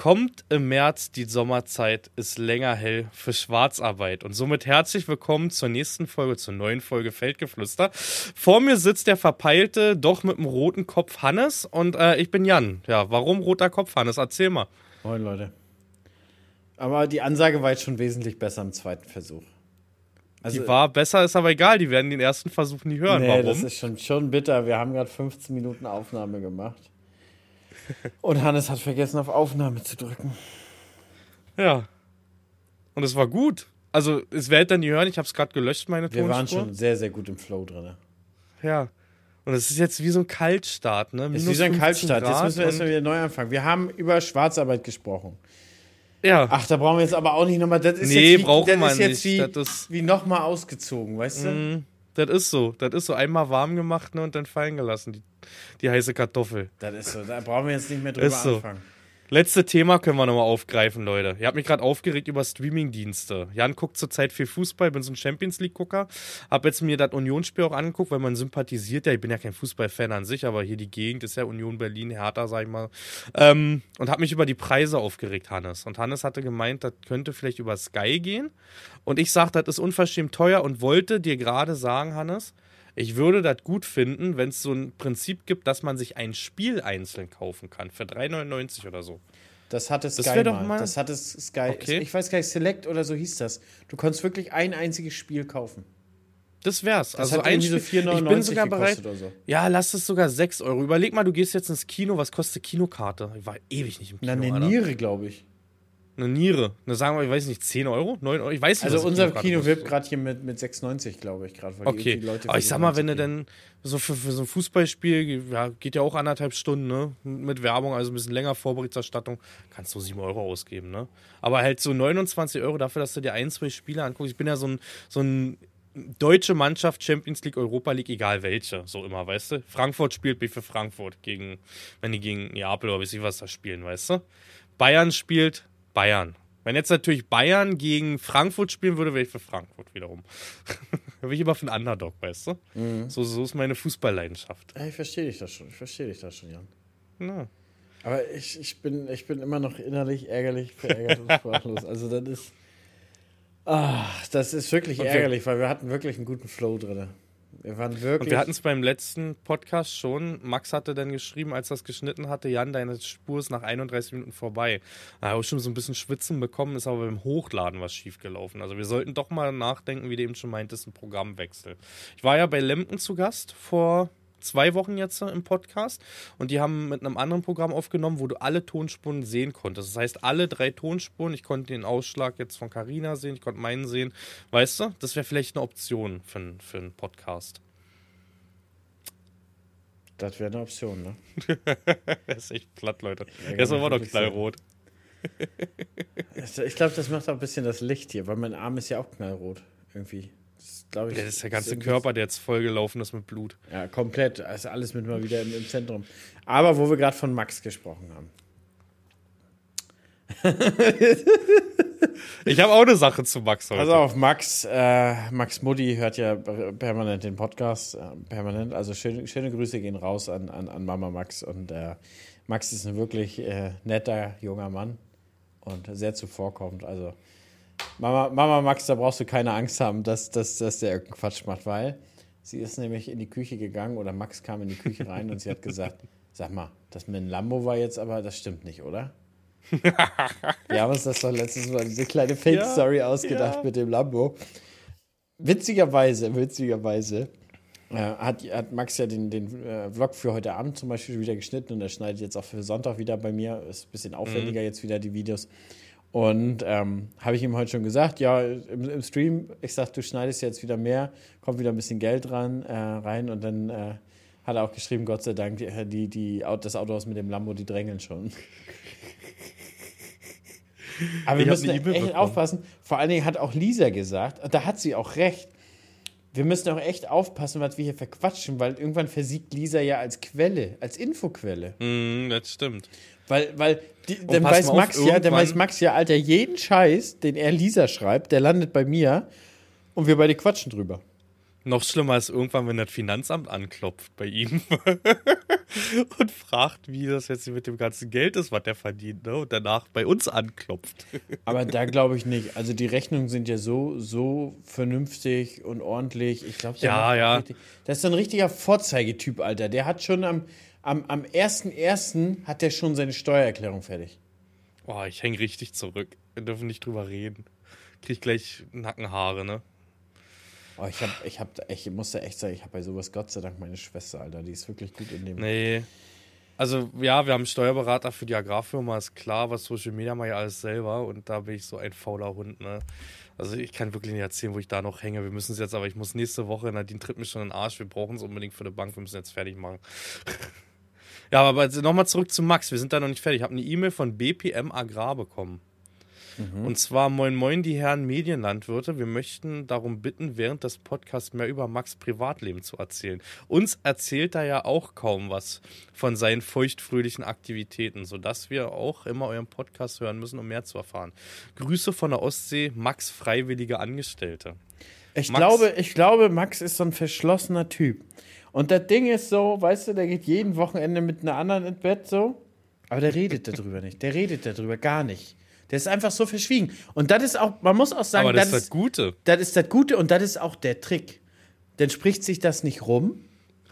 Kommt im März die Sommerzeit, ist länger hell für Schwarzarbeit. Und somit herzlich willkommen zur nächsten Folge, zur neuen Folge Feldgeflüster. Vor mir sitzt der verpeilte, doch mit dem roten Kopf Hannes und äh, ich bin Jan. Ja, warum roter Kopf Hannes? Erzähl mal. Moin Leute. Aber die Ansage war jetzt schon wesentlich besser im zweiten Versuch. Also, die war besser, ist aber egal, die werden den ersten Versuch nie hören. Nee, warum? das ist schon, schon bitter. Wir haben gerade 15 Minuten Aufnahme gemacht. Und Hannes hat vergessen, auf Aufnahme zu drücken. Ja. Und es war gut. Also, es werdet dann die hören, ich habe es gerade gelöscht, meine Wir waren schon sehr, sehr gut im Flow drin. Ja. Und es ist jetzt wie so ein Kaltstart, ne? Es ist wie so ein Kaltstart. Grad jetzt müssen wir erstmal wieder neu anfangen. Wir haben über Schwarzarbeit gesprochen. Ja. Ach, da brauchen wir jetzt aber auch nicht nochmal. Das ist nee, jetzt wie, brauchen das wir ist jetzt nicht. wie, wie nochmal ausgezogen, weißt du? Mm, das ist so. Das ist so. Einmal warm gemacht ne, und dann fallen gelassen, die, die heiße Kartoffel. Das ist so. Da brauchen wir jetzt nicht mehr drüber ist so. Letzte Thema können wir nochmal aufgreifen, Leute. Ihr habt mich gerade aufgeregt über Streamingdienste. Jan guckt zurzeit viel Fußball, bin so ein Champions League-Gucker. Hab jetzt mir das Unionsspiel auch angeguckt, weil man sympathisiert ja. Ich bin ja kein Fußballfan an sich, aber hier die Gegend ist ja Union Berlin, Hertha, sag ich mal. Ähm, und hab mich über die Preise aufgeregt, Hannes. Und Hannes hatte gemeint, das könnte vielleicht über Sky gehen. Und ich sag, das ist unverschämt teuer und wollte dir gerade sagen, Hannes, ich würde das gut finden, wenn es so ein Prinzip gibt, dass man sich ein Spiel einzeln kaufen kann für 3,99 oder so. Das hatte Sky Das wär doch mal. mal- Das hatte Sky. Okay. Ich weiß gar nicht, Select oder so hieß das. Du konntest wirklich ein einziges Spiel kaufen. Das wär's. Das also ein so Spiel- 4,99 Ich bin sogar bereit. so. Ja, lass es sogar 6 Euro. Überleg mal, du gehst jetzt ins Kino. Was kostet Kinokarte? Ich war ewig nicht im Na, Kino. eine Alter. Niere, glaube ich. Eine Niere. Na, sagen wir, ich weiß nicht, 10 Euro? 9 Euro? Ich weiß nicht, Also unser Kino wirbt gerade hier mit, mit 6,90, glaube ich, gerade. Okay, aber ich sag mal, wenn du denn so für, für so ein Fußballspiel, ja, geht ja auch anderthalb Stunden, ne? Mit Werbung, also ein bisschen länger Vorberichterstattung, kannst du 7 Euro ausgeben, ne? Aber halt so 29 Euro dafür, dass du dir ein, zwei Spiele anguckst. Ich bin ja so ein, so ein deutsche Mannschaft, Champions League, Europa League, egal welche, so immer, weißt du? Frankfurt spielt bin ich für Frankfurt gegen, wenn die gegen Neapel oder weiß ich was da spielen, weißt du? Bayern spielt Bayern. Wenn jetzt natürlich Bayern gegen Frankfurt spielen würde, wäre ich für Frankfurt wiederum. da bin ich immer für einen Underdog, weißt du? Mhm. So, so ist meine Fußballleidenschaft. Ja, ich verstehe dich das schon. Ich verstehe dich das schon, Jan. Ja. Aber ich, ich, bin, ich bin immer noch innerlich ärgerlich, verärgert und sprachlos. Also das ist. Ah, das ist wirklich wir- ärgerlich, weil wir hatten wirklich einen guten Flow drin. Wir waren wirklich. Und wir hatten es beim letzten Podcast schon. Max hatte dann geschrieben, als er es geschnitten hatte, Jan, deine Spur ist nach 31 Minuten vorbei. Da habe ich schon so ein bisschen Schwitzen bekommen, ist aber beim Hochladen was schiefgelaufen. Also wir sollten doch mal nachdenken, wie du eben schon meintest, ein Programmwechsel. Ich war ja bei Lemken zu Gast vor zwei Wochen jetzt im Podcast und die haben mit einem anderen Programm aufgenommen, wo du alle Tonspuren sehen konntest. Das heißt, alle drei Tonspuren, ich konnte den Ausschlag jetzt von Carina sehen, ich konnte meinen sehen. Weißt du, das wäre vielleicht eine Option für, einen- für einen Podcast. das wäre eine Option, ne? Der ist echt platt, Leute. Ja, ist aber doch knallrot. Ich glaube, das macht auch ein bisschen das Licht hier, weil mein Arm ist ja auch knallrot. Irgendwie. Das ich. Das ist der ganze irgendwie- Körper, der jetzt vollgelaufen ist mit Blut. Ja, komplett. Also alles mit mal wieder im, im Zentrum. Aber wo wir gerade von Max gesprochen haben. Ich habe auch eine Sache zu Max heute. Pass auf, Max, äh, Max Mutti hört ja permanent den Podcast, äh, permanent. Also schöne, schöne Grüße gehen raus an, an, an Mama Max. Und äh, Max ist ein wirklich äh, netter junger Mann und sehr zuvorkommend. Also Mama, Mama Max, da brauchst du keine Angst haben, dass, dass, dass der irgendeinen Quatsch macht, weil sie ist nämlich in die Küche gegangen oder Max kam in die Küche rein und sie hat gesagt, sag mal, das mit dem Lambo war jetzt aber, das stimmt nicht, oder? Wir haben uns das doch letztes Mal diese kleine Fake-Story ausgedacht ja. mit dem Lambo. Witzigerweise, witzigerweise äh, hat, hat Max ja den, den äh, Vlog für heute Abend zum Beispiel wieder geschnitten und er schneidet jetzt auch für Sonntag wieder bei mir. Ist ein bisschen aufwendiger jetzt wieder die Videos. Und ähm, habe ich ihm heute schon gesagt, ja, im, im Stream, ich sag, du schneidest jetzt wieder mehr, kommt wieder ein bisschen Geld ran, äh, rein und dann äh, hat er auch geschrieben, Gott sei Dank, die, die, die, Au- das Autohaus mit dem Lambo, die drängeln schon. Aber wir müssen echt bekommen. aufpassen. Vor allen Dingen hat auch Lisa gesagt, da hat sie auch recht. Wir müssen auch echt aufpassen, was wir hier verquatschen, weil irgendwann versiegt Lisa ja als Quelle, als Infoquelle. Mm, das stimmt. Weil, weil die, dann weiß mal auf, Max ja, dann weiß Max ja, Alter, jeden Scheiß, den er Lisa schreibt, der landet bei mir und wir beide quatschen drüber. Noch schlimmer ist irgendwann, wenn das Finanzamt anklopft bei ihm und fragt, wie das jetzt mit dem ganzen Geld ist, was der verdient, ne? und danach bei uns anklopft. Aber da glaube ich nicht. Also die Rechnungen sind ja so, so vernünftig und ordentlich. Ich glaube, ja, ja. Richtig, das ist so ein richtiger Vorzeigetyp, Alter. Der hat schon am, am, am 1.1. hat der schon seine Steuererklärung fertig. Boah, ich hänge richtig zurück. Wir dürfen nicht drüber reden. Krieg gleich Nackenhaare, ne? Oh, ich, hab, ich, hab, ich musste echt sagen, ich habe bei sowas Gott sei Dank meine Schwester, Alter. Die ist wirklich gut in dem. Nee. Also, ja, wir haben einen Steuerberater für die Agrarfirma, ist klar, was Social Media mache ich alles selber und da bin ich so ein fauler Hund, ne? Also, ich kann wirklich nicht erzählen, wo ich da noch hänge. Wir müssen es jetzt, aber ich muss nächste Woche, Nadine tritt mich schon in den Arsch, wir brauchen es unbedingt für die Bank, wir müssen jetzt fertig machen. Ja, aber nochmal zurück zu Max, wir sind da noch nicht fertig. Ich habe eine E-Mail von BPM Agrar bekommen. Mhm. Und zwar, moin moin, die Herren Medienlandwirte. Wir möchten darum bitten, während des Podcasts mehr über Max Privatleben zu erzählen. Uns erzählt er ja auch kaum was von seinen feuchtfröhlichen Aktivitäten, sodass wir auch immer euren Podcast hören müssen, um mehr zu erfahren. Grüße von der Ostsee, Max Freiwillige Angestellte. Ich, Max, glaube, ich glaube, Max ist so ein verschlossener Typ. Und das Ding ist so, weißt du, der geht jeden Wochenende mit einer anderen ins Bett so. Aber der redet darüber nicht. Der redet darüber gar nicht. Der ist einfach so verschwiegen. Und das ist auch, man muss auch sagen, Aber das, das ist das Gute. Das ist das Gute und das ist auch der Trick. Dann spricht sich das nicht rum.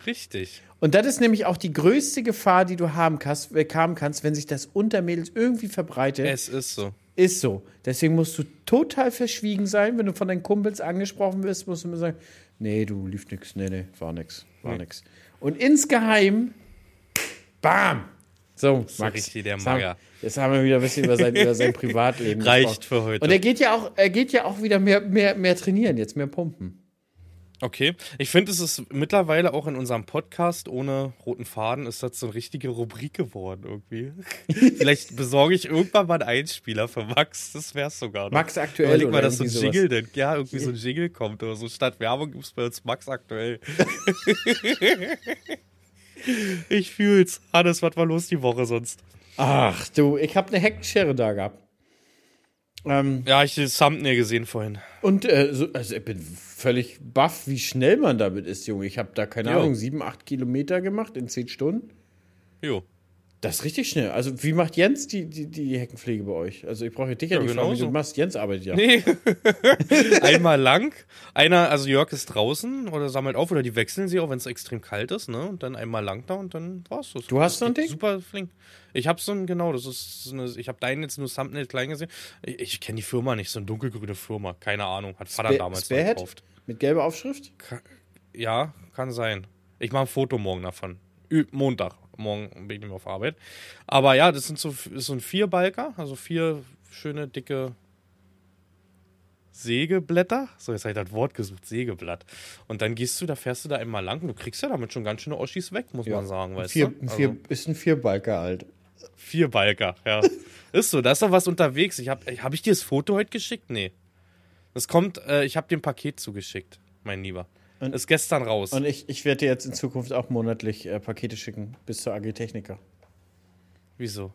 Richtig. Und das ist nämlich auch die größte Gefahr, die du haben kannst, äh, haben kannst, wenn sich das unter Mädels irgendwie verbreitet. Es ist so. Ist so. Deswegen musst du total verschwiegen sein. Wenn du von deinen Kumpels angesprochen wirst, musst du immer sagen: Nee, du lief nix. Nee, nee, war nix. War nee. nix. Und insgeheim, bam, so, so Max. Richtig der Mager. Jetzt haben wir wieder ein bisschen über sein, über sein Privatleben Reicht gesprochen. für heute. Und er geht ja auch, er geht ja auch wieder mehr, mehr, mehr trainieren, jetzt mehr pumpen. Okay. Ich finde, es ist mittlerweile auch in unserem Podcast ohne roten Faden ist das so eine richtige Rubrik geworden irgendwie. Vielleicht besorge ich irgendwann mal einen Einspieler für Max. Das wäre es sogar. Noch. Max aktuell. Überleg mal, dass so ein Jingle denn, ja, irgendwie so ein Jingle kommt oder so. Statt Werbung gibt es bei uns Max aktuell. Ich fühl's. Hannes, was war los die Woche sonst? Ach du, ich habe eine Heckenschere da gehabt. Ähm, ja, ich habe das Thumbnail gesehen vorhin. Und äh, so, also ich bin völlig baff, wie schnell man damit ist, Junge. Ich habe da, keine jo. Ahnung, sieben, acht Kilometer gemacht in zehn Stunden. Jo. Das ist richtig schnell. Also, wie macht Jens die, die, die Heckenpflege bei euch? Also, ich brauche dich ja, ja nicht genau fragen, wie du machst. Jens arbeitet ja. Nee. Einmal lang. Einer, also Jörg ist draußen oder sammelt auf oder die wechseln sie auch, wenn es extrem kalt ist, ne? Und dann einmal lang da und dann war's das. Du hast so ein Ding? Super flink. Ich habe so ein, genau, das ist eine, ich habe deinen jetzt nur Thumbnail klein gesehen. Ich, ich kenne die Firma nicht, so eine dunkelgrüne Firma. Keine Ahnung. Hat Vater Sp damals gekauft. Mit gelber Aufschrift? Ka ja, kann sein. Ich mache ein Foto morgen davon. Montag morgen bin ich auf Arbeit. Aber ja, das sind so, ist so ein Vierbalker, also vier schöne, dicke Sägeblätter. So, jetzt habe ich das Wort gesucht, Sägeblatt. Und dann gehst du, da fährst du da einmal lang und du kriegst ja damit schon ganz schöne Oschis weg, muss ja. man sagen, weißt vier, du? Also, ist ein Vierbalker alt. Vierbalker, ja. ist so, da ist doch was unterwegs. Ich habe hab ich dir das Foto heute geschickt? Nee. Das kommt, äh, ich habe dir ein Paket zugeschickt, mein Lieber. Und, ist gestern raus. Und ich, ich werde dir jetzt in Zukunft auch monatlich äh, Pakete schicken, bis zur Agritechniker. Wieso?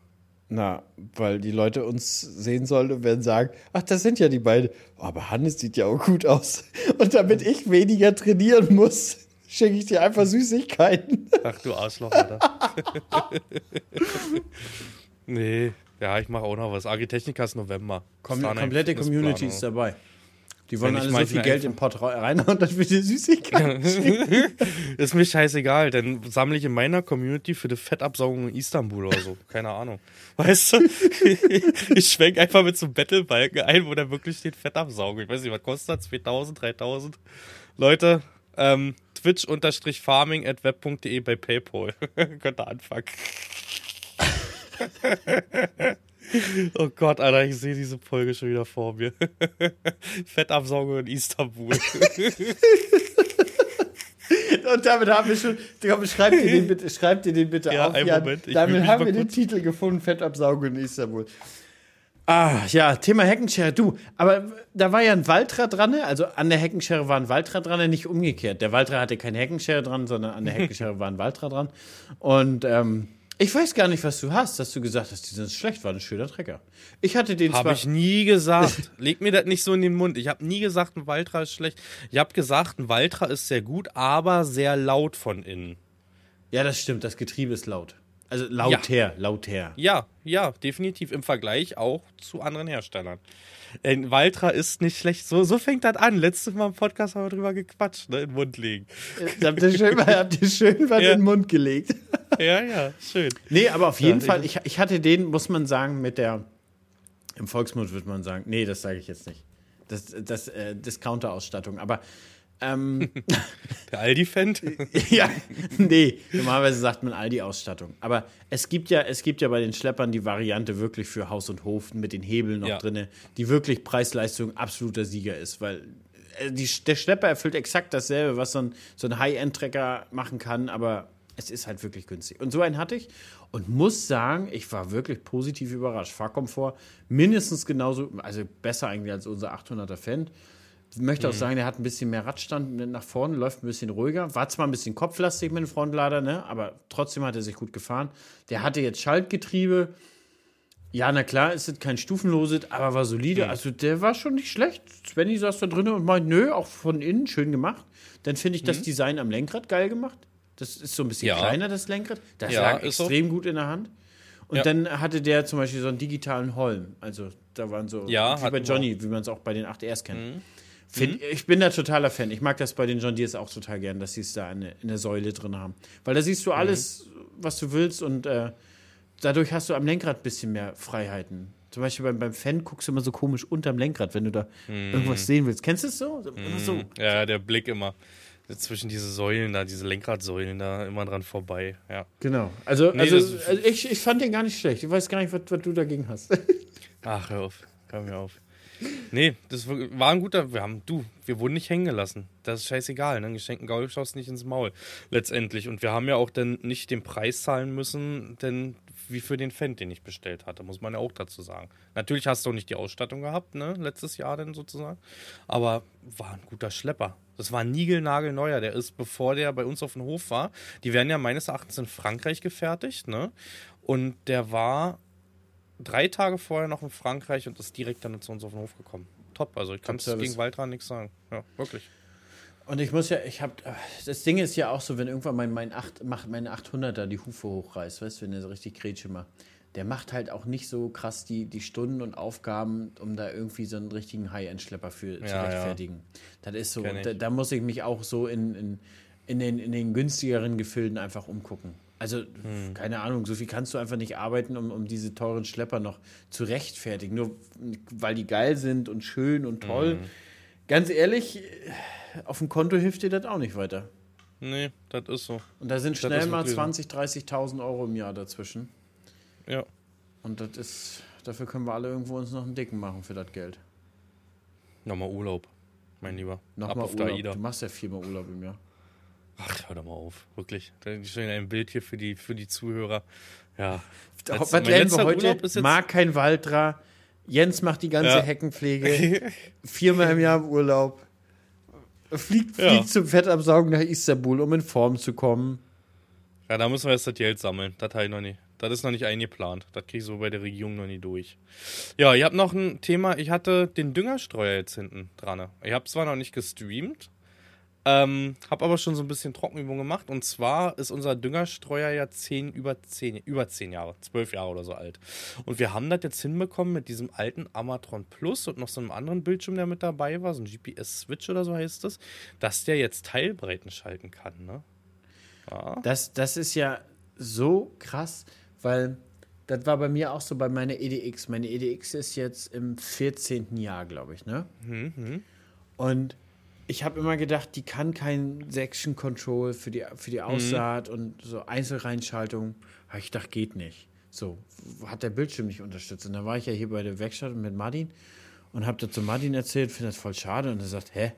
Na, weil die Leute uns sehen sollen und werden sagen, ach, das sind ja die beiden. Oh, aber Hannes sieht ja auch gut aus. Und damit ich weniger trainieren muss, schicke ich dir einfach Süßigkeiten. Ach du Arschloch, Alter. nee, ja, ich mache auch noch was. Agritechniker ist November. Kom komplette Community ist dabei. Die wollen alle so viel Geld im Pott reinhauen, dass wir dir Süßigkeiten ist mir scheißegal, dann sammle ich in meiner Community für die Fettabsaugung in Istanbul oder so. Keine Ahnung. Weißt du? ich schwenk einfach mit so einem Battlebalken ein, wo da wirklich steht Fettabsaugung. Ich weiß nicht, was kostet das? 2000, 3000? Leute, ähm, twitch-farming at web.de bei Paypal. Könnt ihr anfangen. Oh Gott, Alter, ich sehe diese Folge schon wieder vor mir. Fettabsaugung in Istanbul. Und damit haben wir schon, komm, schreib dir den bitte, schreib dir den bitte ja, auf. Einen Jan. Moment, damit haben wir den Titel gefunden, Fettabsaugung in Istanbul. Ah, ja, Thema Heckenschere. Du, aber da war ja ein Waldrad dran, ne? also an der Heckenschere war ein Waldrad dran, ne? nicht umgekehrt. Der Waldrad hatte keine Heckenschere dran, sondern an der Heckenschere war ein Waldrad dran. Und ähm, Ich weiß gar nicht, was du hast, dass du gesagt hast, die sind schlecht, war ein schöner Trecker. Ich hatte den Habe ich nie gesagt. Leg mir das nicht so in den Mund. Ich habe nie gesagt, ein Valtra ist schlecht. Ich habe gesagt, ein Valtra ist sehr gut, aber sehr laut von innen. ja, das stimmt, das Getriebe ist laut. Also lauter, lauter. Ja, ja, definitiv im Vergleich auch zu anderen Herstellern. Ein Valtra ist nicht schlecht. So, so fängt das an. Letztes Mal im Podcast haben wir drüber gequatscht, ne? In den Mund legen. Habt ihr schön, habt ihr schön was Ja. in den Mund gelegt. Ja, ja, schön. Nee, aber auf jeden Ja, Fall, ich, ich hatte den, muss man sagen, mit der, im Volksmund würde man sagen, nee, das sage ich jetzt nicht. Das, das äh, Discounter-Ausstattung. Aber ähm, Der Aldi-Fan. ja, nee, normalerweise sagt man Aldi-Ausstattung. Aber es gibt ja, es gibt ja bei den Schleppern die Variante wirklich für Haus und Hof mit den Hebeln noch Ja. drinne, die wirklich Preis-Leistung absoluter Sieger ist, weil äh, die, der Schlepper erfüllt exakt dasselbe, was so ein, so ein High-End-Trecker machen kann, aber es ist halt wirklich günstig. Und so einen hatte ich und muss sagen, ich war wirklich positiv überrascht. Fahrkomfort mindestens genauso, also besser eigentlich als unser 800er Fan. Ich möchte auch sagen, der hat ein bisschen mehr Radstand nach vorne, läuft ein bisschen ruhiger. War zwar ein bisschen kopflastig mit dem Frontlader, ne? aber trotzdem hat er sich gut gefahren. Der hatte jetzt Schaltgetriebe. Ja, na klar, ist es kein stufenloses, aber war solide. Also der war schon nicht schlecht. Svenny saß da drin und meint, nö, auch von innen schön gemacht. Dann finde ich das Design am Lenkrad geil gemacht. Das ist so ein bisschen Ja. kleiner, das Lenkrad. Das Ja, lag ist so. extrem gut in der Hand. Und Ja. dann hatte der zum Beispiel so einen digitalen Holm. Also da waren so, Ja, wie bei Johnny, wie man es auch bei den 8Rs kennt. Find, Ich bin da totaler Fan. Ich mag das bei den John Deeres auch total gern, dass sie es da eine, in der Säule drin haben. Weil da siehst du alles, was du willst und äh, dadurch hast du am Lenkrad ein bisschen mehr Freiheiten. Zum Beispiel beim, beim Fan guckst du immer so komisch unterm Lenkrad, wenn du da irgendwas sehen willst. Kennst du es so? So. Ja, der Blick immer. Zwischen diese Säulen da, diese Lenkradsäulen da, immer dran vorbei. Ja. Genau. Also, Nee, also, also ich, ich fand den gar nicht schlecht. Ich weiß gar nicht, was, was du dagegen hast. Ach, hör auf. Hör mir auf. Nee, das war war ein guter. Wir haben, du, wir wurden nicht hängen gelassen. Das ist scheißegal, ne? Geschenkten Gaul schaust nicht ins Maul. Letztendlich. Und wir haben ja auch dann nicht den Preis zahlen müssen, denn wie für den Fan, den ich bestellt hatte, muss man ja auch dazu sagen. Natürlich hast du auch nicht die Ausstattung gehabt, ne? Letztes Jahr dann sozusagen. Aber war ein guter Schlepper. Das war ein niegelnagelneuer. Der ist, bevor der bei uns auf dem Hof war, die werden ja meines Erachtens in Frankreich gefertigt, ne? Und der war drei Tage vorher noch in Frankreich und ist direkt dann zu uns auf den Hof gekommen. Top, also ich kann es gegen Waltra nichts sagen. Ja, wirklich. Und ich muss ja, ich habe, das Ding ist ja auch so, wenn irgendwann mein, mein, 8, macht mein 800er die Hufe hochreißt, weißt du, wenn der so richtig Grätsche macht, der macht halt auch nicht so krass die, die Stunden und Aufgaben, um da irgendwie so einen richtigen High-End-Schlepper für zu Ja, ja. rechtfertigen. Das ist so, da, da muss ich mich auch so in, in, in, den, in den günstigeren Gefilden einfach umgucken. Also, Hm. keine Ahnung, so viel kannst du einfach nicht arbeiten, um, um diese teuren Schlepper noch zu rechtfertigen. Nur weil die geil sind und schön und toll. Hm. Ganz ehrlich, auf dem Konto hilft dir das auch nicht weiter. Nee, das ist so. Und da sind schnell mal wirklich so. 20, 30.000 Euro im Jahr dazwischen. Ja. Und das ist, dafür können wir alle irgendwo uns noch einen Dicken machen für das Geld. Nochmal Urlaub, mein Lieber. Nochmal Urlaub. AIDA. Du machst ja viermal Urlaub im Jahr. Ach, hör doch mal auf. Wirklich. Da ist schon ein Bild hier für die, für die Zuhörer. Ja. Was Letz- lernen wir heute? Mag kein Waldra. Jens macht die ganze Ja. Heckenpflege. Viermal im Jahr im Urlaub. Fliegt, Ja. fliegt zum Fettabsaugen nach Istanbul, um in Form zu kommen. Ja, da müssen wir jetzt das Geld sammeln. Das habe ich noch nicht. Das ist noch nicht eingeplant. Das kriege ich so bei der Regierung noch nie durch. Ja, ich habe noch ein Thema. Ich hatte den Düngerstreuer jetzt hinten dran. Ich habe zwar noch nicht gestreamt, ähm, habe aber schon so ein bisschen Trockenübung gemacht. Und zwar ist unser Düngerstreuer ja zehn, über, zehn, über zehn Jahre, zwölf Jahre oder so alt. Und wir haben das jetzt hinbekommen mit diesem alten Amatron Plus und noch so einem anderen Bildschirm, der mit dabei war, so ein GPS-Switch oder so heißt das, dass der jetzt Teilbreiten schalten kann. Ne? Ja. Das, das ist ja so krass, weil das war bei mir auch so bei meiner EDX. Meine EDX ist jetzt im 14. Jahr, glaube ich, ne? Und ich habe immer gedacht, die kann kein Section Control für die, für die Aussaat und so Einzelreinschaltung. Aber ich dachte, geht nicht. So, hat der Bildschirm nicht unterstützt. Und da war ich ja hier bei der Werkstatt mit Martin und habe das zu Martin erzählt, finde das voll schade. Und er sagt, hä,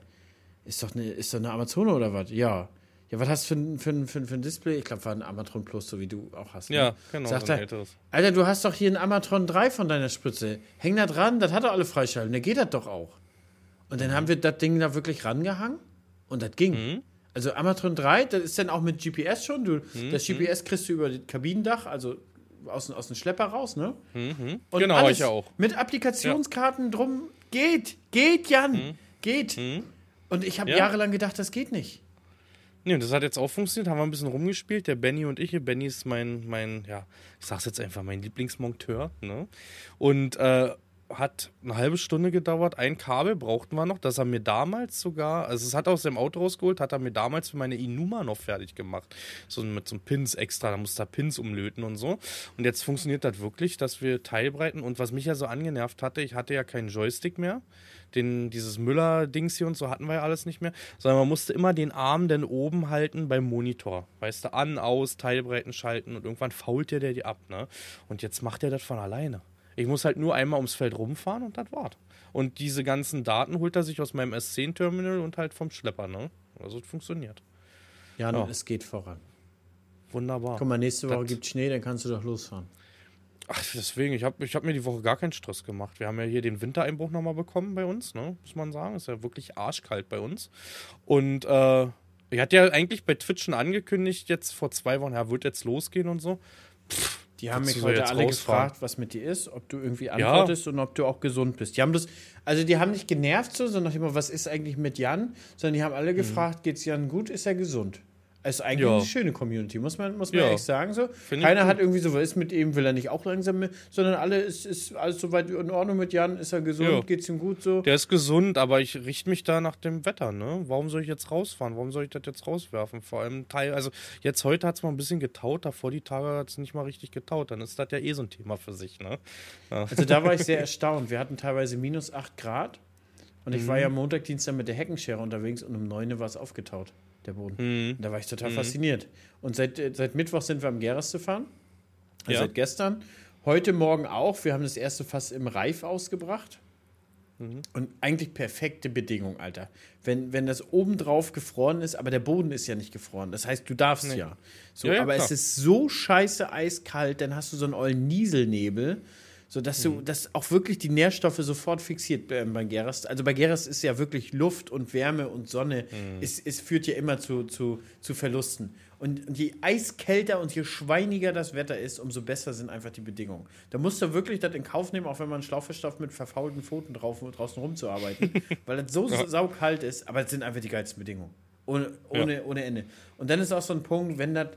ist doch eine, ist doch eine Amazone oder was? Ja. Ja, was hast du für ein, für für für ein Display? Ich glaube, war ein Amatron Plus, so wie du auch hast. ne? Ja, genau, Sagt so er, älteres. Alter, du hast doch hier ein Amatron 3 von deiner Spritze. Häng da dran, das hat doch alle freischalten. Da geht das doch auch. Und dann haben wir das Ding da wirklich rangehangen und das ging. Also Armatron 3, das ist dann auch mit GPS schon. Du, mhm. Das GPS kriegst du über das Kabinendach, also aus, aus dem Schlepper raus, ne? Mhm. genau, alles ich auch. Mit Applikationskarten ja. drum. Geht, geht, Jan, mhm. geht. Mhm. Und ich habe ja. jahrelang gedacht, das geht nicht. Nee, das hat jetzt auch funktioniert, haben wir ein bisschen rumgespielt, der Benny und ich. Benny ist mein, mein, ja, ich sag's jetzt einfach, mein Lieblingsmonteur, ne? Und äh, hat eine halbe Stunde gedauert. Ein Kabel brauchten wir noch, das er mir damals sogar, also es hat er aus dem Auto rausgeholt, hat er mir damals für meine Inuma noch fertig gemacht. So mit so einem Pins extra, da musste er Pins umlöten und so. Und jetzt funktioniert das wirklich, dass wir Teilbreiten und was mich ja so angenervt hatte, ich hatte ja keinen Joystick mehr. Den, dieses Müller-Dings hier und so hatten wir ja alles nicht mehr, sondern man musste immer den Arm dann oben halten beim Monitor. Weißt du, an, aus, Teilbreiten schalten und irgendwann fault der die ab, ne? Und jetzt macht er das von alleine. Ich muss halt nur einmal ums Feld rumfahren und das war's. Und diese ganzen Daten holt er sich aus meinem S10-Terminal und halt vom Schlepper, ne? Also es funktioniert. Ja, ja, es geht voran. Wunderbar. Guck mal, nächste Woche gibt Schnee, dann kannst du doch losfahren. Ach, deswegen, ich habe ich hab mir die Woche gar keinen Stress gemacht. Wir haben ja hier den Wintereinbruch nochmal bekommen bei uns, ne? muss man sagen. Ist ja wirklich arschkalt bei uns. Und äh, ich hatte ja eigentlich bei Twitch schon angekündigt, jetzt vor zwei Wochen, ja, wird jetzt losgehen und so. Pff, die haben mich heute alle rausfahren? gefragt, was mit dir ist, ob du irgendwie antwortest ja. und ob du auch gesund bist. Die haben das, also die haben nicht genervt so, sondern immer, was ist eigentlich mit Jan? Sondern die haben alle mhm. gefragt, geht's Jan gut, ist er gesund? Ist eigentlich ja. eine schöne Community, muss man, muss man ja. ehrlich sagen. So. Keiner hat irgendwie so, was ist mit ihm, will er nicht auch langsam mit, sondern alle ist, ist alles soweit in Ordnung mit Jan, ist er gesund, ja. geht's ihm gut so. Der ist gesund, aber ich richte mich da nach dem Wetter, ne? Warum soll ich jetzt rausfahren? Warum soll ich das jetzt rauswerfen? Vor allem Teil, also jetzt heute hat es mal ein bisschen getaut, davor die Tage hat es nicht mal richtig getaut. Dann ist das ja eh so ein Thema für sich, ne? Also da war ich sehr erstaunt. Wir hatten teilweise minus 8 Grad und ich mhm. war ja Montag, Dienstag mit der Heckenschere unterwegs und um 9 Uhr war es aufgetaut der Boden. Mhm. Da war ich total mhm. fasziniert. Und seit, äh, seit Mittwoch sind wir am Geras zu fahren. Also ja. Seit gestern. Heute Morgen auch. Wir haben das erste Fass im Reif ausgebracht. Mhm. Und eigentlich perfekte Bedingung, Alter. Wenn, wenn das obendrauf gefroren ist, aber der Boden ist ja nicht gefroren. Das heißt, du darfst nee. ja. So, ja, ja, aber klar. es ist so scheiße eiskalt, dann hast du so einen ollen Nieselnebel so dass du, mhm. dass auch wirklich die Nährstoffe sofort fixiert äh, bei Gerast. Also bei Gerast ist ja wirklich Luft und Wärme und Sonne, mhm. es, es führt ja immer zu, zu, zu Verlusten. Und, und je eiskälter und je schweiniger das Wetter ist, umso besser sind einfach die Bedingungen. Da musst du wirklich das in Kauf nehmen, auch wenn man Schlauchverstoff mit verfaulten Pfoten drauf, draußen rumzuarbeiten, weil das so ja. saukalt ist, aber es sind einfach die geilsten Bedingungen. Ohne, ohne, ja. ohne Ende. Und dann ist auch so ein Punkt, wenn das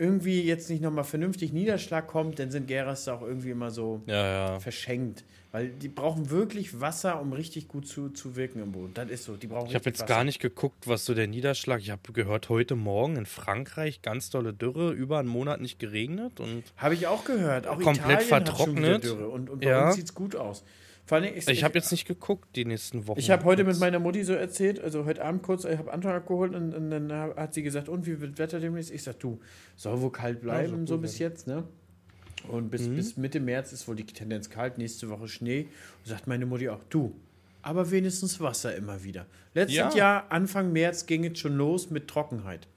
irgendwie jetzt nicht nochmal vernünftig Niederschlag kommt, dann sind Geras auch irgendwie immer so ja, ja. verschenkt. Weil die brauchen wirklich Wasser, um richtig gut zu, zu wirken im Boden. Das ist so. Die brauchen ich habe jetzt Wasser. gar nicht geguckt, was so der Niederschlag. Ich habe gehört, heute Morgen in Frankreich ganz dolle Dürre, über einen Monat nicht geregnet. Habe ich auch gehört. Auch komplett Italien vertrocknet. Dürre. Und, und bei ja. uns sieht es gut aus. Vor allem, ich, ich habe jetzt nicht geguckt die nächsten Wochen. Ich habe heute mit meiner Mutti so erzählt, also heute Abend kurz, ich habe Anton abgeholt und, und, dann hat sie gesagt, und wie wird Wetter demnächst? Ich sag, du, soll wohl kalt bleiben, ja, so, bis jetzt, ne? Und bis, mhm. bis Mitte März ist wohl die Tendenz kalt, nächste Woche Schnee. Und sagt meine Mutti auch, du, aber wenigstens Wasser immer wieder. Letztes ja. Jahr, Anfang März, ging es schon los mit Trockenheit.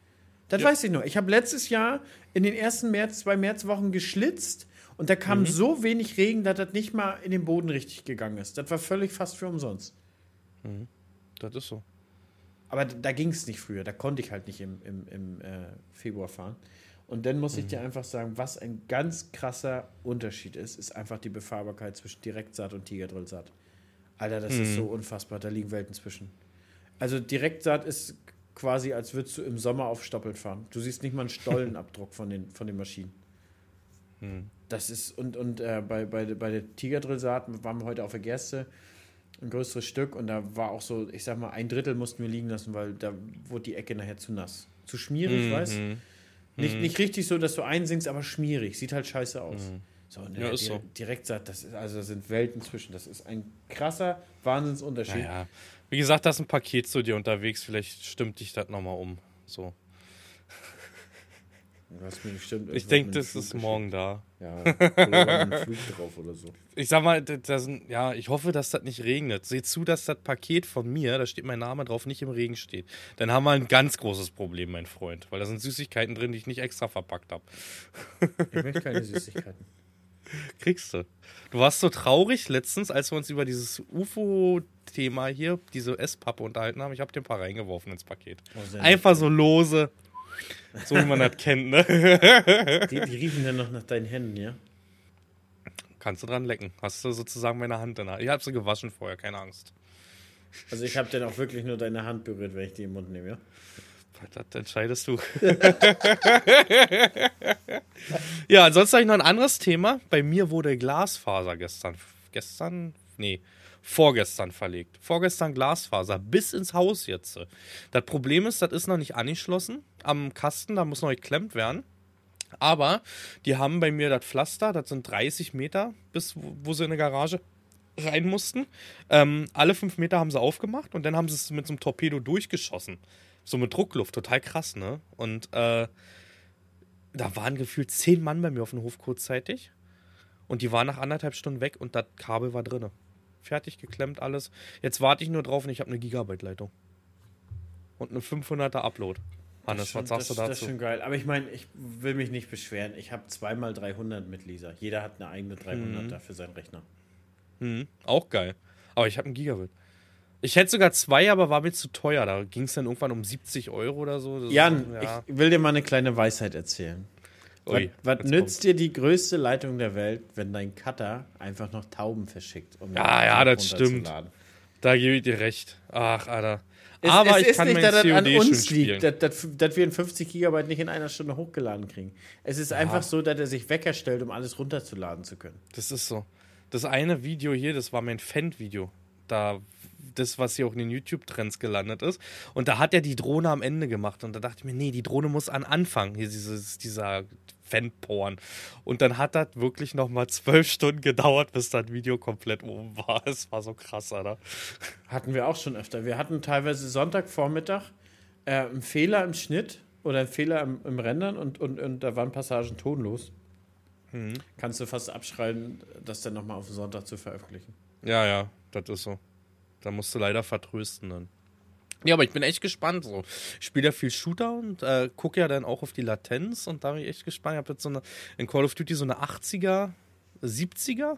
Das ja. weiß ich noch. Ich habe letztes Jahr in den ersten März, zwei Märzwochen geschlitzt und da kam mhm. so wenig Regen, dass das nicht mal in den Boden richtig gegangen ist. Das war völlig fast für umsonst. Mhm. Das ist so. Aber da ging es nicht früher. Da konnte ich halt nicht im, im, im äh, Februar fahren. Und dann muss mhm. ich dir einfach sagen, was ein ganz krasser Unterschied ist, ist einfach die Befahrbarkeit zwischen Direktsaat und Tigerdrillsaat. Alter, das ist mhm. so unfassbar. Da liegen Welten zwischen. Also Direktsaat ist quasi, als würdest du im Sommer auf Stoppeln fahren. Du siehst nicht mal einen Stollenabdruck von den, von den Maschinen. Mhm. Das ist, und, und äh, bei, bei, bei der Tigerdrillsaat waren wir heute auf der Gerste ein größeres Stück und da war auch so, ich sag mal, ein Drittel mussten wir liegen lassen, weil da wurde die Ecke nachher zu nass. Zu schmierig, mhm. weißt nicht, mhm. nicht richtig so, dass du einsinkst, aber schmierig. Sieht halt scheiße aus. Mhm. So, und ja, ist so. direkt sagt, das ist, also da sind Welten zwischen. Das ist ein krasser Wahnsinnsunterschied. Naja. Wie gesagt, da ist ein Paket zu dir unterwegs, vielleicht stimmt dich das nochmal um. So. Was mir stimmt, ich denke, das ist morgen da. Ja, oder Flug drauf oder so. Ich sag mal, das, ja, ich hoffe, dass das nicht regnet. Seht zu, dass das Paket von mir, da steht mein Name drauf, nicht im Regen steht. Dann haben wir ein ganz großes Problem, mein Freund, weil da sind Süßigkeiten drin, die ich nicht extra verpackt habe. Ich möchte keine Süßigkeiten. Kriegst du. Du warst so traurig letztens, als wir uns über dieses UFO-Thema hier, diese S-Pappe unterhalten haben. Ich habe dir ein paar reingeworfen ins Paket. Oh, Einfach so lose. So wie man das kennt, ne? Die, die riechen dann noch nach deinen Händen, ja? Kannst du dran lecken. Hast du sozusagen meine Hand in der Hand. Ich habe sie gewaschen vorher, keine Angst. Also ich habe dann auch wirklich nur deine Hand berührt, wenn ich die im Mund nehme, ja? Das entscheidest du. ja, ansonsten habe ich noch ein anderes Thema. Bei mir wurde Glasfaser gestern, gestern, nee, vorgestern verlegt. Vorgestern Glasfaser bis ins Haus jetzt. Das Problem ist, das ist noch nicht angeschlossen am Kasten, da muss noch geklemmt werden. Aber die haben bei mir das Pflaster, das sind 30 Meter, bis wo, wo sie in eine Garage rein mussten. Ähm, alle fünf Meter haben sie aufgemacht und dann haben sie es mit so einem Torpedo durchgeschossen. So mit Druckluft, total krass, ne? Und äh, da waren gefühlt zehn Mann bei mir auf dem Hof kurzzeitig. Und die waren nach anderthalb Stunden weg und das Kabel war drinne. Fertig geklemmt alles. Jetzt warte ich nur drauf und ich habe eine Gigabyte-Leitung. Und eine 500er Upload. Hannes, schon, was sagst das, du dazu? Das ist schon geil. Aber ich meine, ich will mich nicht beschweren. Ich habe zweimal 300 mit Lisa. Jeder hat eine eigene 300er für seinen Rechner. Hm, auch geil. Aber ich habe ein Gigabit. Ich hätte sogar zwei, aber war mir zu teuer. Da ging es dann irgendwann um 70 Euro oder so. Das Jan, ist- ja. ich will dir mal eine kleine Weisheit erzählen. Ui, was was nützt dir die größte Leitung der Welt, wenn dein Cutter einfach noch Tauben verschickt? Um Ja, den ja, Tape das runterzuladen? Da gebe ich dir recht. Ach, Alter. Es, aber es ich ist kann nicht, mein dass das an COD uns liegt, dass, dass, dass wir ein 50 Gigabyte nicht in einer Stunde hochgeladen kriegen. Es ist einfach so, dass er sich Wecker stellt, um alles runterzuladen zu können. Das ist so. Das eine Video hier, das war mein Fan-Video. Da, das, was hier auch in den YouTube-Trends gelandet ist. Und da hat er die Drohne am Ende gemacht. Und da dachte ich mir, nee, die Drohne muss an Anfang. Hier dieses, dieser Fan-Porn. Und dann hat das wirklich nochmal zwölf Stunden gedauert, bis das Video komplett oben war. Es war so krass, Alter. Hatten wir auch schon öfter. Wir hatten teilweise Sonntagvormittag äh, einen Fehler im Schnitt oder einen Fehler im, im Rendern und, und, und da waren Passagen tonlos. Mhm. Kannst du fast abschreiben, das dann nochmal auf Sonntag zu veröffentlichen. Ja, ja, das ist so. Da musst du leider vertrösten dann. Ja, aber ich bin echt gespannt. So. Ich spiele ja viel Shooter und äh, gucke ja dann auch auf die Latenz und da bin ich echt gespannt. Ich habe jetzt so eine in Call of Duty so eine 80er, 70er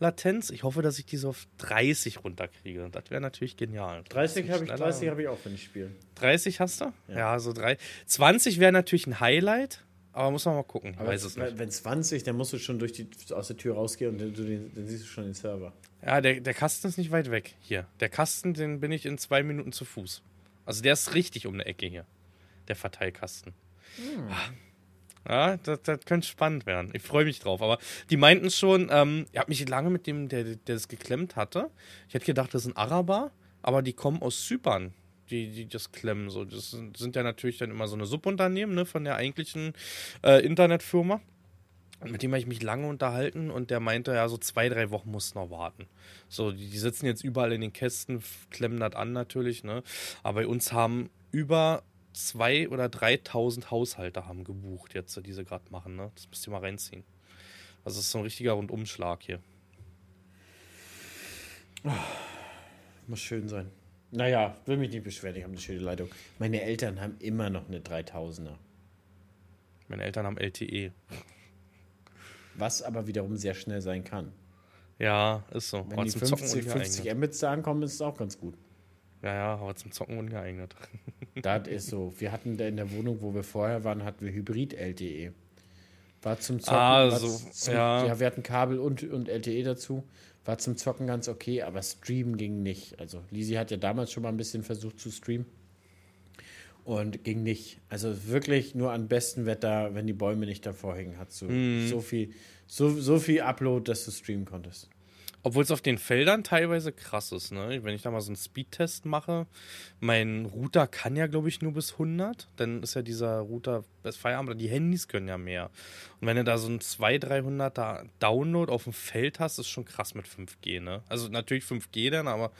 Latenz. Ich hoffe, dass ich die so auf 30 runterkriege. Das wäre natürlich genial. 30 habe ich, Schneller. 30 hab ich auch, wenn ich spiele. 30 hast du? Ja. Ja, so drei. 20 wäre natürlich ein Highlight, aber muss man mal gucken. Aber weiß es nicht. wenn 20, dann musst du schon durch die, aus der Tür rausgehen und dann, dann siehst du schon den Server. Ja, der, der Kasten ist nicht weit weg. Hier. Der Kasten, den bin ich in zwei Minuten zu Fuß. Also der ist richtig um eine Ecke hier. Der Verteilkasten. Ja, das, das könnte spannend werden. Ich freue mich drauf. Aber die meinten schon, ähm, ich habe mich lange mit dem, der, der das geklemmt hatte. Ich hätte gedacht, das sind Araber, aber die kommen aus Zypern. Die, die das klemmen. So. Das sind, sind ja natürlich dann immer so eine Subunternehmen ne, von der eigentlichen äh, Internetfirma. Mit dem habe ich mich lange unterhalten und der meinte, ja, so zwei, drei Wochen musst du noch warten. So, die, die sitzen jetzt überall in den Kästen, klemmen das an natürlich, ne? Aber bei uns haben über zwei oder 3.000 Haushalte haben gebucht jetzt, die sie gerade machen, ne? Das müsst ihr mal reinziehen. Also, es ist so ein richtiger Rundumschlag hier. Muss schön sein. Naja, will mich nicht beschweren, ich habe eine schöne Leitung. Meine Eltern haben immer noch eine 3000er. Meine Eltern haben LTE. Was aber wiederum sehr schnell sein kann. Ja, ist so. Wenn aber die zum 50, Zocken 50 ungeeignet. Mbits da ankommen, ist es auch ganz gut. Ja, ja, aber zum Zocken ungeeignet. Das ist so. Wir hatten da in der Wohnung, wo wir vorher waren, hatten wir Hybrid-LTE. War zum Zocken. Ah, so, zum, ja. ja. wir hatten Kabel und, und LTE dazu. War zum Zocken ganz okay, aber streamen ging nicht. Also Lisi hat ja damals schon mal ein bisschen versucht zu streamen. Und ging nicht. Also wirklich nur an bestem Wetter, wenn die Bäume nicht davor hängen, hat so, Mhm. so viel, so, so viel Upload, dass du streamen konntest. Obwohl es auf den Feldern teilweise krass ist, ne? Wenn ich da mal so einen Speedtest mache, mein Router kann ja, glaube ich, nur bis 100. Dann ist ja dieser Router bis Feierabend, die Handys können ja mehr. Und wenn du da so einen 200, 300er Download auf dem Feld hast, ist schon krass mit 5G, ne? Also natürlich 5G dann, aber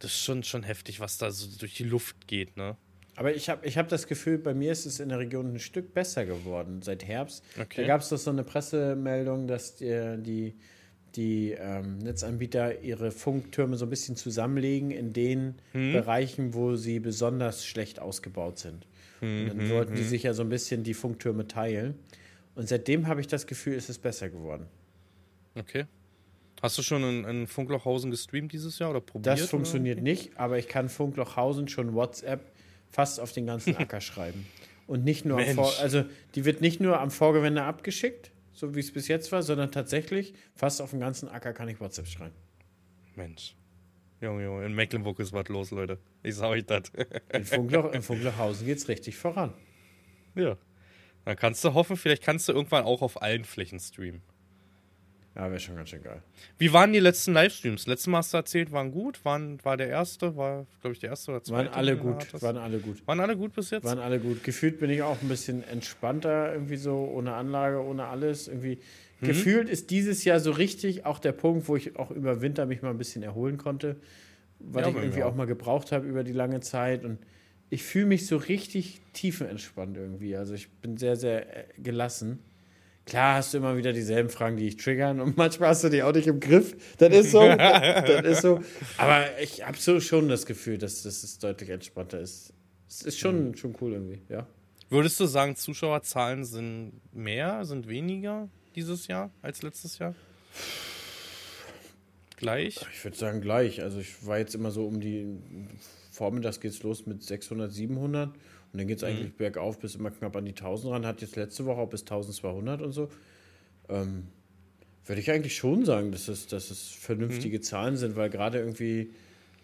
das ist schon, schon heftig, was da so durch die Luft geht, ne? Aber ich habe ich hab das Gefühl, bei mir ist es in der Region ein Stück besser geworden seit Herbst. Okay. Da gab es doch so eine Pressemeldung, dass die, die, die ähm, Netzanbieter ihre Funktürme so ein bisschen zusammenlegen in den Bereichen, wo sie besonders schlecht ausgebaut sind. Und dann wollten die sich ja so ein bisschen die Funktürme teilen. Und seitdem habe ich das Gefühl, ist es besser geworden. Okay. Hast du schon in, in Funklochhausen gestreamt dieses Jahr oder probiert? Das funktioniert nicht, aber ich kann Funklochhausen schon WhatsApp fast auf den ganzen Acker schreiben. Und nicht nur also die wird nicht nur am Vorgewende abgeschickt, so wie es bis jetzt war, sondern tatsächlich fast auf dem ganzen Acker kann ich WhatsApp schreiben. Mensch. Junge, Junge, in Mecklenburg ist was los, Leute. Ich sag euch das. In, Funkloch, in Funklochhausen geht's richtig voran. Ja. Dann kannst du hoffen, vielleicht kannst du irgendwann auch auf allen Flächen streamen. Ja, wäre schon ganz schön geil. Wie waren die letzten Livestreams? Letztes Mal hast du erzählt, waren gut. Waren, war der erste, war, glaube ich, der erste oder zweite. Waren alle gut. Waren alle gut. Waren alle gut bis jetzt? Waren alle gut. Gefühlt bin ich auch ein bisschen entspannter, irgendwie so, ohne Anlage, ohne alles. Irgendwie. Mhm. Gefühlt ist dieses Jahr so richtig auch der Punkt, wo ich auch über Winter mich mal ein bisschen erholen konnte. Weil ja, ich irgendwie auch. auch mal gebraucht habe über die lange Zeit. Und ich fühle mich so richtig tiefenentspannt irgendwie. Also ich bin sehr, sehr äh, gelassen. Klar hast du immer wieder dieselben Fragen, die dich triggern und manchmal hast du die auch nicht im Griff. Das ist so. das, ist so. Aber ich habe so schon das Gefühl, dass, dass es deutlich entspannter ist. Es ist schon, mhm. schon cool irgendwie, ja. Würdest du sagen, Zuschauerzahlen sind mehr, sind weniger dieses Jahr als letztes Jahr? Gleich? Ich würde sagen gleich. Also ich war jetzt immer so um die Vormittags geht's los mit 600, 700 und dann geht es mhm. eigentlich bergauf bis immer knapp an die 1000 ran. Hat jetzt letzte Woche auch bis 1200 und so. Ähm, würde ich eigentlich schon sagen, dass es, dass es vernünftige mhm. Zahlen sind, weil gerade irgendwie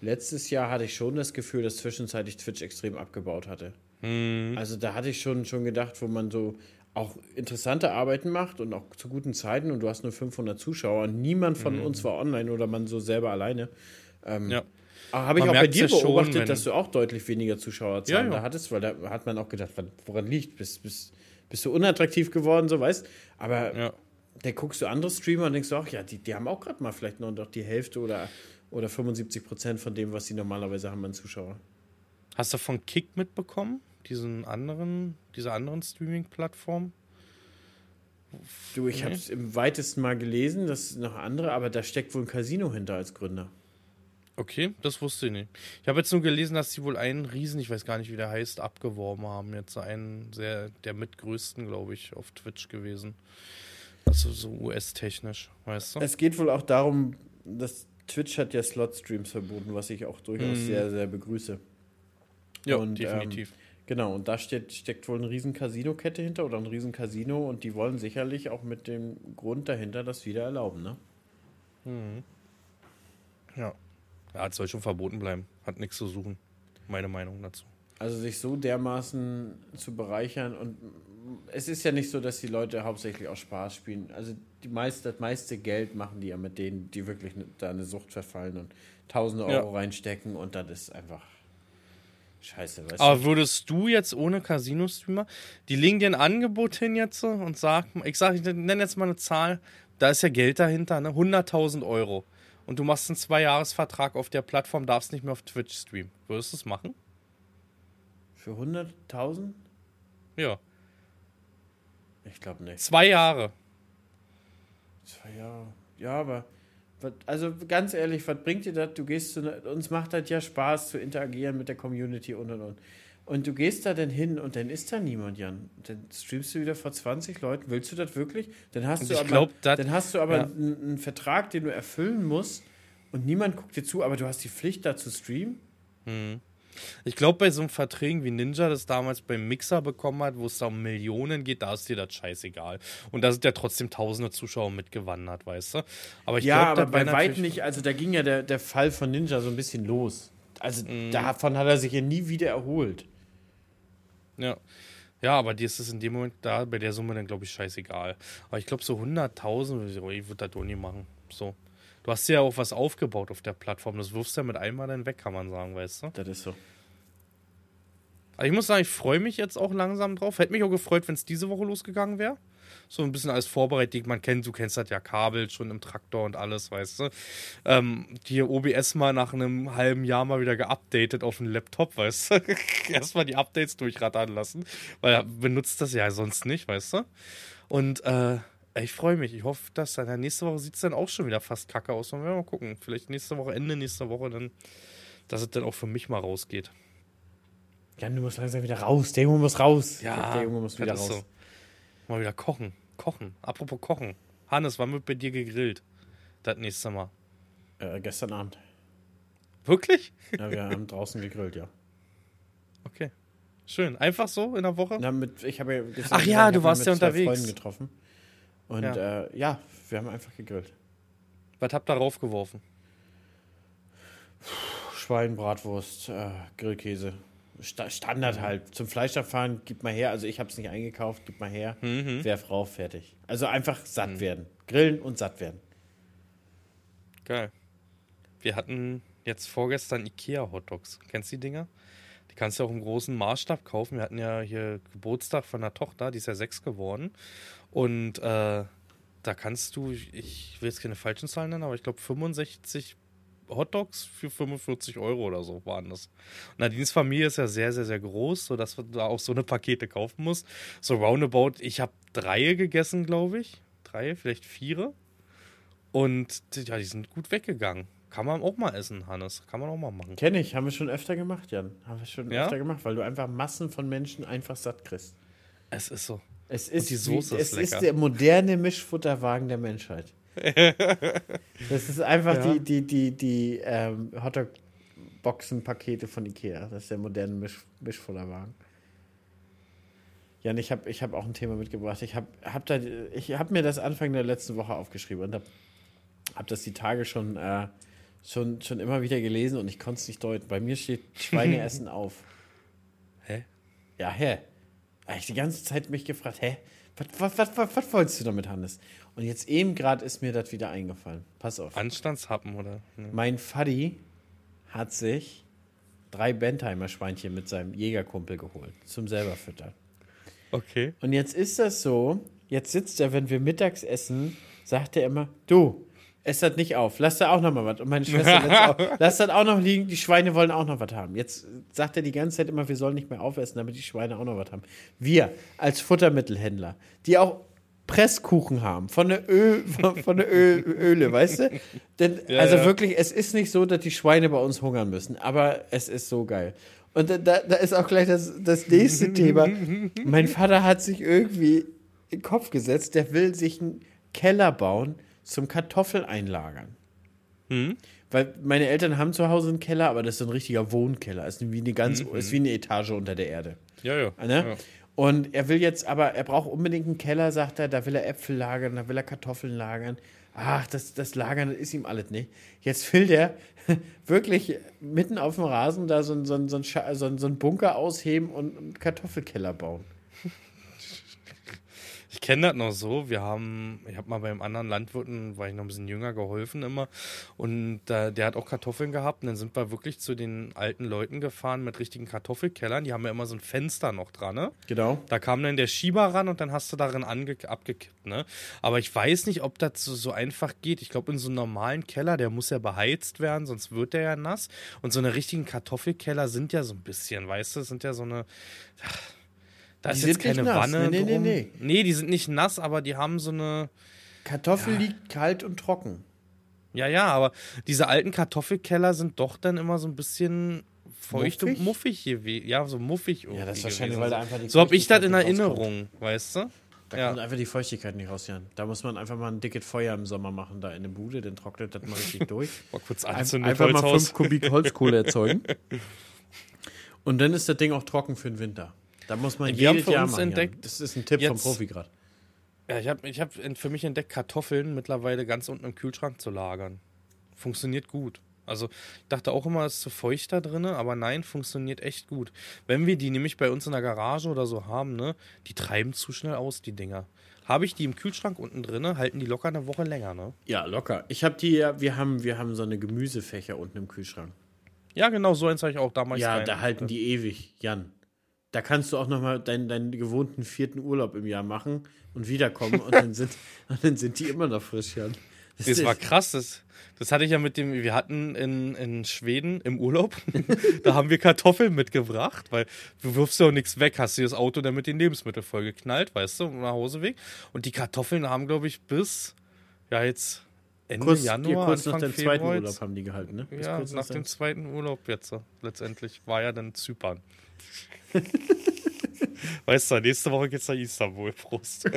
letztes Jahr hatte ich schon das Gefühl, dass zwischenzeitlich Twitch extrem abgebaut hatte. Mhm. Also da hatte ich schon, schon gedacht, wo man so auch interessante Arbeiten macht und auch zu guten Zeiten und du hast nur 500 Zuschauer und niemand von mhm. uns war online oder man so selber alleine. Ähm, ja. Habe ich auch bei dir beobachtet, schon, dass du auch deutlich weniger Zuschauerzahlen ja, ja. da hattest, weil da hat man auch gedacht, woran liegt? Bist, bist, bist du unattraktiv geworden, so weißt Aber ja. da guckst du andere Streamer und denkst du auch, ja, die, die haben auch gerade mal vielleicht noch die Hälfte oder, oder 75 Prozent von dem, was sie normalerweise haben an Zuschauern. Hast du von Kick mitbekommen? Diesen anderen, dieser anderen Streaming-Plattform? Du, ich nee. habe es im weitesten mal gelesen, das ist noch andere, aber da steckt wohl ein Casino hinter als Gründer. Okay, das wusste ich nicht. Ich habe jetzt nur gelesen, dass sie wohl einen Riesen, ich weiß gar nicht, wie der heißt, abgeworben haben. Jetzt einen sehr, der mitgrößten, glaube ich, auf Twitch gewesen. Also so US-technisch, weißt du? Es geht wohl auch darum, dass Twitch hat ja Slot-Streams verboten, was ich auch durchaus mhm. sehr, sehr begrüße. Ja, und, definitiv. Ähm, genau, und da steht, steckt wohl eine riesen Casino-Kette hinter oder ein riesen Casino und die wollen sicherlich auch mit dem Grund dahinter das wieder erlauben, ne? Mhm. Ja. Ja, es soll schon verboten bleiben. Hat nichts zu suchen. Meine Meinung dazu. Also sich so dermaßen zu bereichern und es ist ja nicht so, dass die Leute hauptsächlich auch Spaß spielen. Also die meiste, das meiste Geld machen die ja mit denen, die wirklich ne, da eine Sucht verfallen und tausende Euro ja. reinstecken und das ist einfach scheiße. Weißt Aber würdest du jetzt ohne Casino-Streamer, die legen dir ein Angebot hin jetzt und sagen, ich sage, ich nenne jetzt mal eine Zahl, da ist ja Geld dahinter, ne? 100.000 Euro und du machst einen Zwei-Jahres-Vertrag auf der Plattform, darfst nicht mehr auf Twitch streamen. Würdest du es machen? Für 100.000? Ja. Ich glaube nicht. Zwei Jahre. Zwei Jahre. Ja, aber. Also ganz ehrlich, was bringt dir das? Du gehst zu. Uns macht das ja Spaß zu interagieren mit der Community und und und. Und du gehst da dann hin und dann ist da niemand, Jan. Dann streamst du wieder vor 20 Leuten. Willst du das wirklich? Dann hast du aber, glaub, dat, dann hast du aber ja. einen, einen, Vertrag, den du erfüllen musst und niemand guckt dir zu, aber du hast die Pflicht, da zu streamen. Hm. Ich glaube, bei so einem Verträgen wie Ninja das damals beim Mixer bekommen hat, wo es da um Millionen geht, da ist dir das scheißegal. Und da sind ja trotzdem tausende Zuschauer mitgewandert, weißt du? Aber ich ja, glaub, aber bei weitem nicht. Also da ging ja der, der Fall von Ninja so ein bisschen los. Also mm. davon hat er sich ja nie wieder erholt. Ja. Ja, aber dir ist es in dem Moment da bei der Summe dann, glaube ich, scheißegal. Aber ich glaube, so 100.000, ich würde das doch nie machen. So. Du hast ja auch was aufgebaut auf der Plattform. Das wirfst du ja mit einmal dann weg, kann man sagen, weißt du? Das ist so. Aber ich muss sagen, ich freue mich jetzt auch langsam drauf. Hätte mich auch gefreut, wenn es diese Woche losgegangen wäre so ein bisschen alles vorbereitet. Man kennt, du kennst das ja Kabel schon im Traktor und alles, weißt du. Ähm, die OBS mal nach einem halben Jahr mal wieder geupdatet auf den Laptop, weißt du. Erstmal die Updates durchrattern lassen, weil er benutzt das ja sonst nicht, weißt du. Und äh, ich freue mich. Ich hoffe, dass dann nächste Woche sieht es dann auch schon wieder fast kacke aus. Und wir mal gucken. Vielleicht nächste Woche, Ende nächster Woche, dann, dass es dann auch für mich mal rausgeht. Jan, du musst langsam wieder raus. Der Junge muss raus. Ja, der Junge muss wieder raus. So. Mal wieder kochen. Kochen. Apropos Kochen. Hannes, wann wird bei dir gegrillt? Das nächste Mal. Äh, gestern Abend. Wirklich? Ja, wir haben draußen gegrillt, ja. Okay. Schön. Einfach so in der Woche? Na, mit, ich habe ja Ach ja, du warst ja unterwegs. Freunden getroffen. Und Ja. ja. Äh, ja, wir haben einfach gegrillt. Was habt ihr raufgeworfen? Schwein, Bratwurst, äh, Grillkäse. Sta Standard halt. Zum Fleischabfahren, gib mal her. Also ich habe es nicht eingekauft, gib mal her. Mhm. Werf rauf, fertig. Also einfach satt werden. Grillen und satt werden. Geil. Wir hatten jetzt vorgestern Ikea-Hotdogs. Kennst du die Dinger? Die kannst du auch im großen Maßstab kaufen. Wir hatten ja hier Geburtstag von der Tochter, die ist ja sechs geworden. Und äh, da kannst du, ich will jetzt keine falschen Zahlen nennen, aber ich glaube 65 Hotdogs für 45 Euro oder so waren das. Und Nadines Familie ist ja sehr, sehr, sehr groß, sodass du da auch so eine Pakete kaufen musst. So roundabout, ich habe drei gegessen, glaube ich. Drei, vielleicht vier. Und die- ja, die sind gut weggegangen. Kann man auch mal essen, Hannes. Kann man auch mal machen. Kenne ich, haben wir schon öfter gemacht, Jan. Haben wir schon Ja? öfter gemacht, weil du einfach Massen von Menschen einfach satt kriegst. Es ist so. Es ist, die Soße wie, ist es ist lecker. der moderne Mischfutterwagen der Menschheit. Das ist einfach Ja. die, die, die, die ähm, Hotdog-Boxen-Pakete von Ikea. Das ist der moderne Misch, Mischfutterwagen. Jan, ich habe ich hab auch ein Thema mitgebracht. Ich habe hab da, ich hab mir das Anfang der letzten Woche aufgeschrieben und habe hab das die Tage schon, äh, schon, schon immer wieder gelesen und ich konnte es nicht deuten. Bei mir steht Schweine essen auf. Hä? Ja, hä? Habe ich die ganze Zeit mich gefragt, hä? Was, was, was, was, wolltest du damit, Hannes? Und jetzt eben gerade ist mir das wieder eingefallen. Pass auf. Anstandshappen, oder? Ne. Mein Faddy hat sich drei Bentheimer-Schweinchen mit seinem Jägerkumpel geholt. Zum selber füttern. Okay. Und jetzt ist das so, jetzt sitzt er, wenn wir mittags essen, sagt er immer, du, ess das nicht auf, lass da auch noch mal was. Und meine Schwester, lässt auch, lass das auch noch liegen, die Schweine wollen auch noch was haben. Jetzt sagt er die ganze Zeit immer, wir sollen nicht mehr aufessen, damit die Schweine auch noch was haben. Wir als Futtermittelhändler, die auch Presskuchen haben, von der, Öl, von, von der Öl, Öle, weißt du? Denn, Ja, also ja. wirklich, es ist nicht so, dass die Schweine bei uns hungern müssen, aber es ist so geil. Und da, da, da ist auch gleich das, das nächste Thema. Mein Vater hat sich irgendwie in den Kopf gesetzt, der will sich einen Keller bauen zum Kartoffeleinlagern. Hm? Weil meine Eltern haben zu Hause einen Keller, aber das ist ein richtiger Wohnkeller. Ist wie eine ganz, ist wie eine Etage unter der Erde. Ja, ja. Ne? ja. Und er will jetzt, aber er braucht unbedingt einen Keller, sagt er, da will er Äpfel lagern, da will er Kartoffeln lagern. Ach, das, das Lagern, das ist ihm alles nicht. Jetzt will der wirklich mitten auf dem Rasen da so, ein- so, so, so, so einen Bunker ausheben und einen Kartoffelkeller bauen. Ich kenne das noch so. Wir haben, ich habe mal beim anderen Landwirten, war ich noch ein bisschen jünger, geholfen immer. Und äh, der hat auch Kartoffeln gehabt. Und dann sind wir wirklich zu den alten Leuten gefahren mit richtigen Kartoffelkellern. Die haben ja immer so ein Fenster noch dran, ne? Genau. Da kam dann der Schieber ran und dann hast du darin abgekippt, ne? Aber ich weiß nicht, ob das so, so einfach geht. Ich glaube, in so einem normalen Keller, der muss ja beheizt werden, sonst wird der ja nass. Und so eine richtigen Kartoffelkeller sind ja so ein bisschen, weißt du, sind ja so eine. Da Die ist jetzt keine nass. Wanne. Nee, nee, drum. nee, Nee, die sind nicht nass, aber die haben so eine. Kartoffel liegt kalt und trocken. Ja, ja, aber diese alten Kartoffelkeller sind doch dann immer so ein bisschen feucht Muffig? und muffig gewesen. Ja, so muffig irgendwie. Ja, das ist wahrscheinlich, gewesen. weil da einfach die So habe ich das in nicht rauskommt. Erinnerung, weißt du? Da Ja. kommt einfach die Feuchtigkeit nicht raus, Jan. Da muss man einfach mal ein dickes Feuer im Sommer machen, da in der Bude, dann trocknet das mal richtig durch. Mal kurz anzünden einfach mal. 5 Kubik Holzkohle erzeugen. Und dann ist das Ding auch trocken für den Winter. Da muss man Wir haben jedes für Jahr uns machen. Jan. entdeckt, Das ist ein Tipp vom jetzt- Profi gerade. Ja, ich habe ich hab für mich entdeckt, Kartoffeln mittlerweile ganz unten im Kühlschrank zu lagern. Funktioniert gut. Also ich dachte auch immer, es ist zu feucht da drin, aber nein, funktioniert echt gut. Wenn wir die nämlich bei uns in der Garage oder so haben, ne, die treiben zu schnell aus, die Dinger. Habe ich die im Kühlschrank unten drin, halten die locker eine Woche länger, ne? Ja, locker. Ich habe die ja, wir haben, wir haben so eine Gemüsefächer unten im Kühlschrank. Ja, genau, so eins habe ich auch damals Ja, rein. da halten die ewig, Jan. Da kannst du auch nochmal deinen, deinen gewohnten vierten Urlaub im Jahr machen und wiederkommen und dann sind, und dann sind die immer noch frisch, Jan. Das Das war krass. Das, das hatte ich ja mit dem, wir hatten in, in Schweden im Urlaub, da haben wir Kartoffeln mitgebracht, weil du wirfst ja auch nichts weg, hast dir das Auto dann mit den Lebensmitteln vollgeknallt, weißt du, nach Hauseweg. Und die Kartoffeln haben, glaube ich, bis, ja, jetzt Ende kurz, Januar, ja, kurz nach Anfang dem zweiten Februar Urlaub jetzt. haben die gehalten, ne? Bis Ja, kurz nach dem dem- zweiten Urlaub jetzt, letztendlich, war ja dann Zypern. weißt du, nächste Woche geht's nach Istanbul, Prost.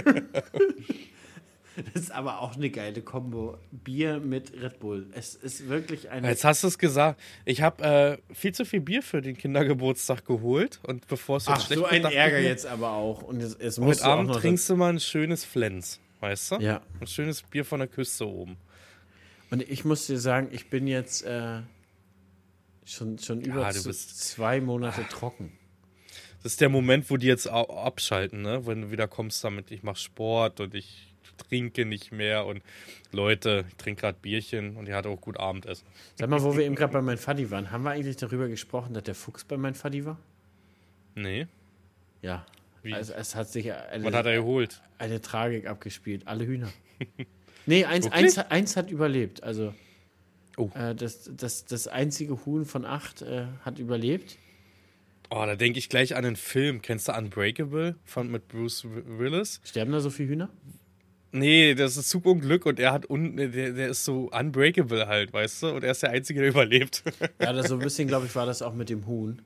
Das ist aber auch eine geile Kombo. Bier mit Red Bull. Es ist wirklich eine. Jetzt hast du es gesagt. Ich habe äh, viel zu viel Bier für den Kindergeburtstag geholt und bevor es Ach, schlecht so ein Ärger mir, jetzt aber auch. Und es, es muss Heute Abend trinkst du mal ein schönes Flens, weißt du? Ja. Ein schönes Bier von der Küste oben. Und ich muss dir sagen, ich bin jetzt äh, schon, schon über Ja, bist- zwei Monate trocken. Das ist der Moment, wo die jetzt abschalten, ne? Wenn du wieder kommst damit, ich mache Sport und ich trinke nicht mehr und Leute, ich trinke gerade Bierchen und ihr hat auch gut Abendessen. Sag mal, wo wir eben gerade bei meinem Faddy waren, haben wir eigentlich darüber gesprochen, dass der Fuchs bei meinem Faddy war? Nee. Ja. Wie? Also es hat sich eine, Was hat er eine Tragik abgespielt. Alle Hühner. Nee, eins, eins, eins hat überlebt. Also Oh. äh, das, das, das einzige Huhn von acht äh, hat überlebt. Oh, da denke ich gleich an einen Film. Kennst du Unbreakable von, mit Bruce Willis? Sterben da so viele Hühner? Nee, das ist Zug und er hat un der, der ist so unbreakable halt, weißt du? Und er ist der Einzige, der überlebt. Ja, das so ein bisschen, glaube ich, war das auch mit dem Huhn.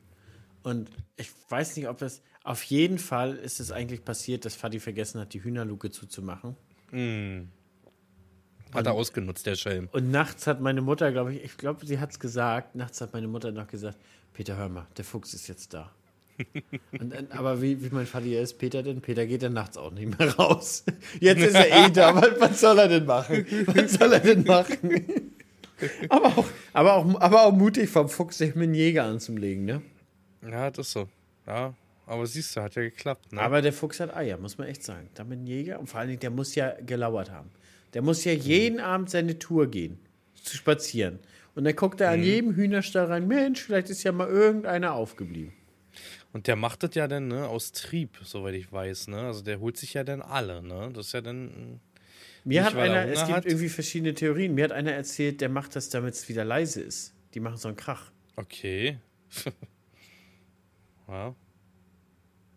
Und ich weiß nicht, ob das. Auf jeden Fall ist es eigentlich passiert, dass Fadi vergessen hat, die Hühnerluke zuzumachen. Hat er ausgenutzt, der Schelm. Und nachts hat meine Mutter, glaube ich, ich glaube, sie hat es gesagt, nachts hat meine Mutter noch gesagt, Peter, hör mal, der Fuchs ist jetzt da. Und, aber wie, wie mein Vati ist, Peter denn? Peter geht dann nachts auch nicht mehr raus. Jetzt ist er eh da, was, was soll er denn machen? Was soll er denn machen? aber, auch, aber, auch, aber auch mutig vom Fuchs, sich mit einem Jäger anzulegen, ne? Ja, das ist so. Ja, aber siehst du, hat ja geklappt. Ne? Aber der Fuchs hat Eier, muss man echt sagen. Damit ein Jäger, und vor allen Dingen, der muss ja gelauert haben. Der muss ja jeden Abend seine Tour gehen, zu spazieren. Und dann guckt er an jedem Hühnerstall rein, Mensch, vielleicht ist ja mal irgendeiner aufgeblieben. Und der macht das ja dann ne, aus Trieb, soweit ich weiß. Ne? Also der holt sich ja dann alle. Ne? Das ist ja dann. Mir hat er einer, es gibt hat? irgendwie verschiedene Theorien. Mir hat einer erzählt, der macht das, damit es wieder leise ist. Die machen so einen Krach. Okay. ja.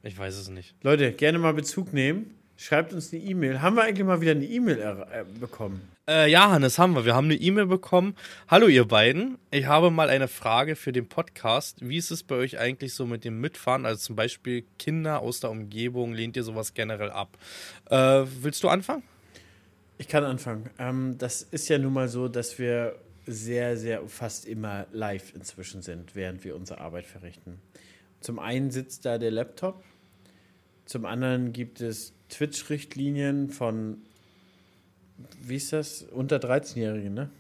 Ich weiß es nicht. Leute, gerne mal Bezug nehmen. Schreibt uns eine E-Mail. Haben wir eigentlich mal wieder eine E-Mail äh, bekommen? Äh, ja, Hannes, haben wir. Wir haben eine E-Mail bekommen. Hallo, ihr beiden. Ich habe mal eine Frage für den Podcast. Wie ist es bei euch eigentlich so mit dem Mitfahren? Also zum Beispiel Kinder aus der Umgebung. Lehnt ihr sowas generell ab? Äh, willst du anfangen? Ich kann anfangen. Ähm, das ist ja nun mal so, dass wir sehr, sehr fast immer live inzwischen sind, während wir unsere Arbeit verrichten. Zum einen sitzt da der Laptop, zum anderen gibt es Twitch-Richtlinien von, wie ist das? Unter 13-Jährigen, ne?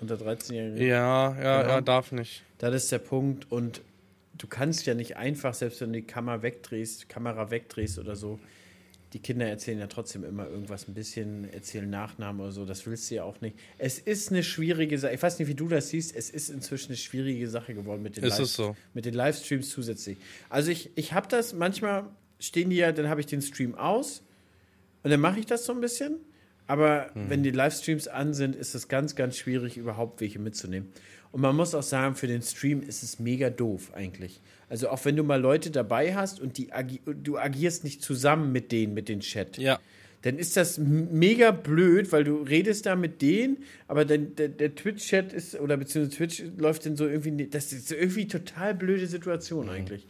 Unter 13-Jährigen. Ja, ja, Genau. ja, darf nicht. Das ist der Punkt. Und du kannst ja nicht einfach, selbst wenn du die Kamera wegdrehst, Kamera wegdrehst oder so, die Kinder erzählen ja trotzdem immer irgendwas ein bisschen, erzählen Nachnamen oder so. Das willst du ja auch nicht. Es ist eine schwierige Sache. Ich weiß nicht, wie du das siehst. Es ist inzwischen eine schwierige Sache geworden mit den, es so? mit den Livestreams zusätzlich. Also ich, ich habe das, manchmal stehen die ja, dann habe ich den Stream aus und dann mache ich das so ein bisschen. Aber Mhm. wenn die Livestreams an sind, ist es ganz, ganz schwierig, überhaupt welche mitzunehmen. Und man muss auch sagen, für den Stream ist es mega doof eigentlich. Also auch wenn du mal Leute dabei hast und die agi du agierst nicht zusammen mit denen, mit den Chat, Ja. dann ist das mega blöd, weil du redest da mit denen, aber dann, der, der Twitch-Chat ist, oder beziehungsweise Twitch läuft dann so irgendwie, das ist irgendwie total blöde Situation Mhm. eigentlich.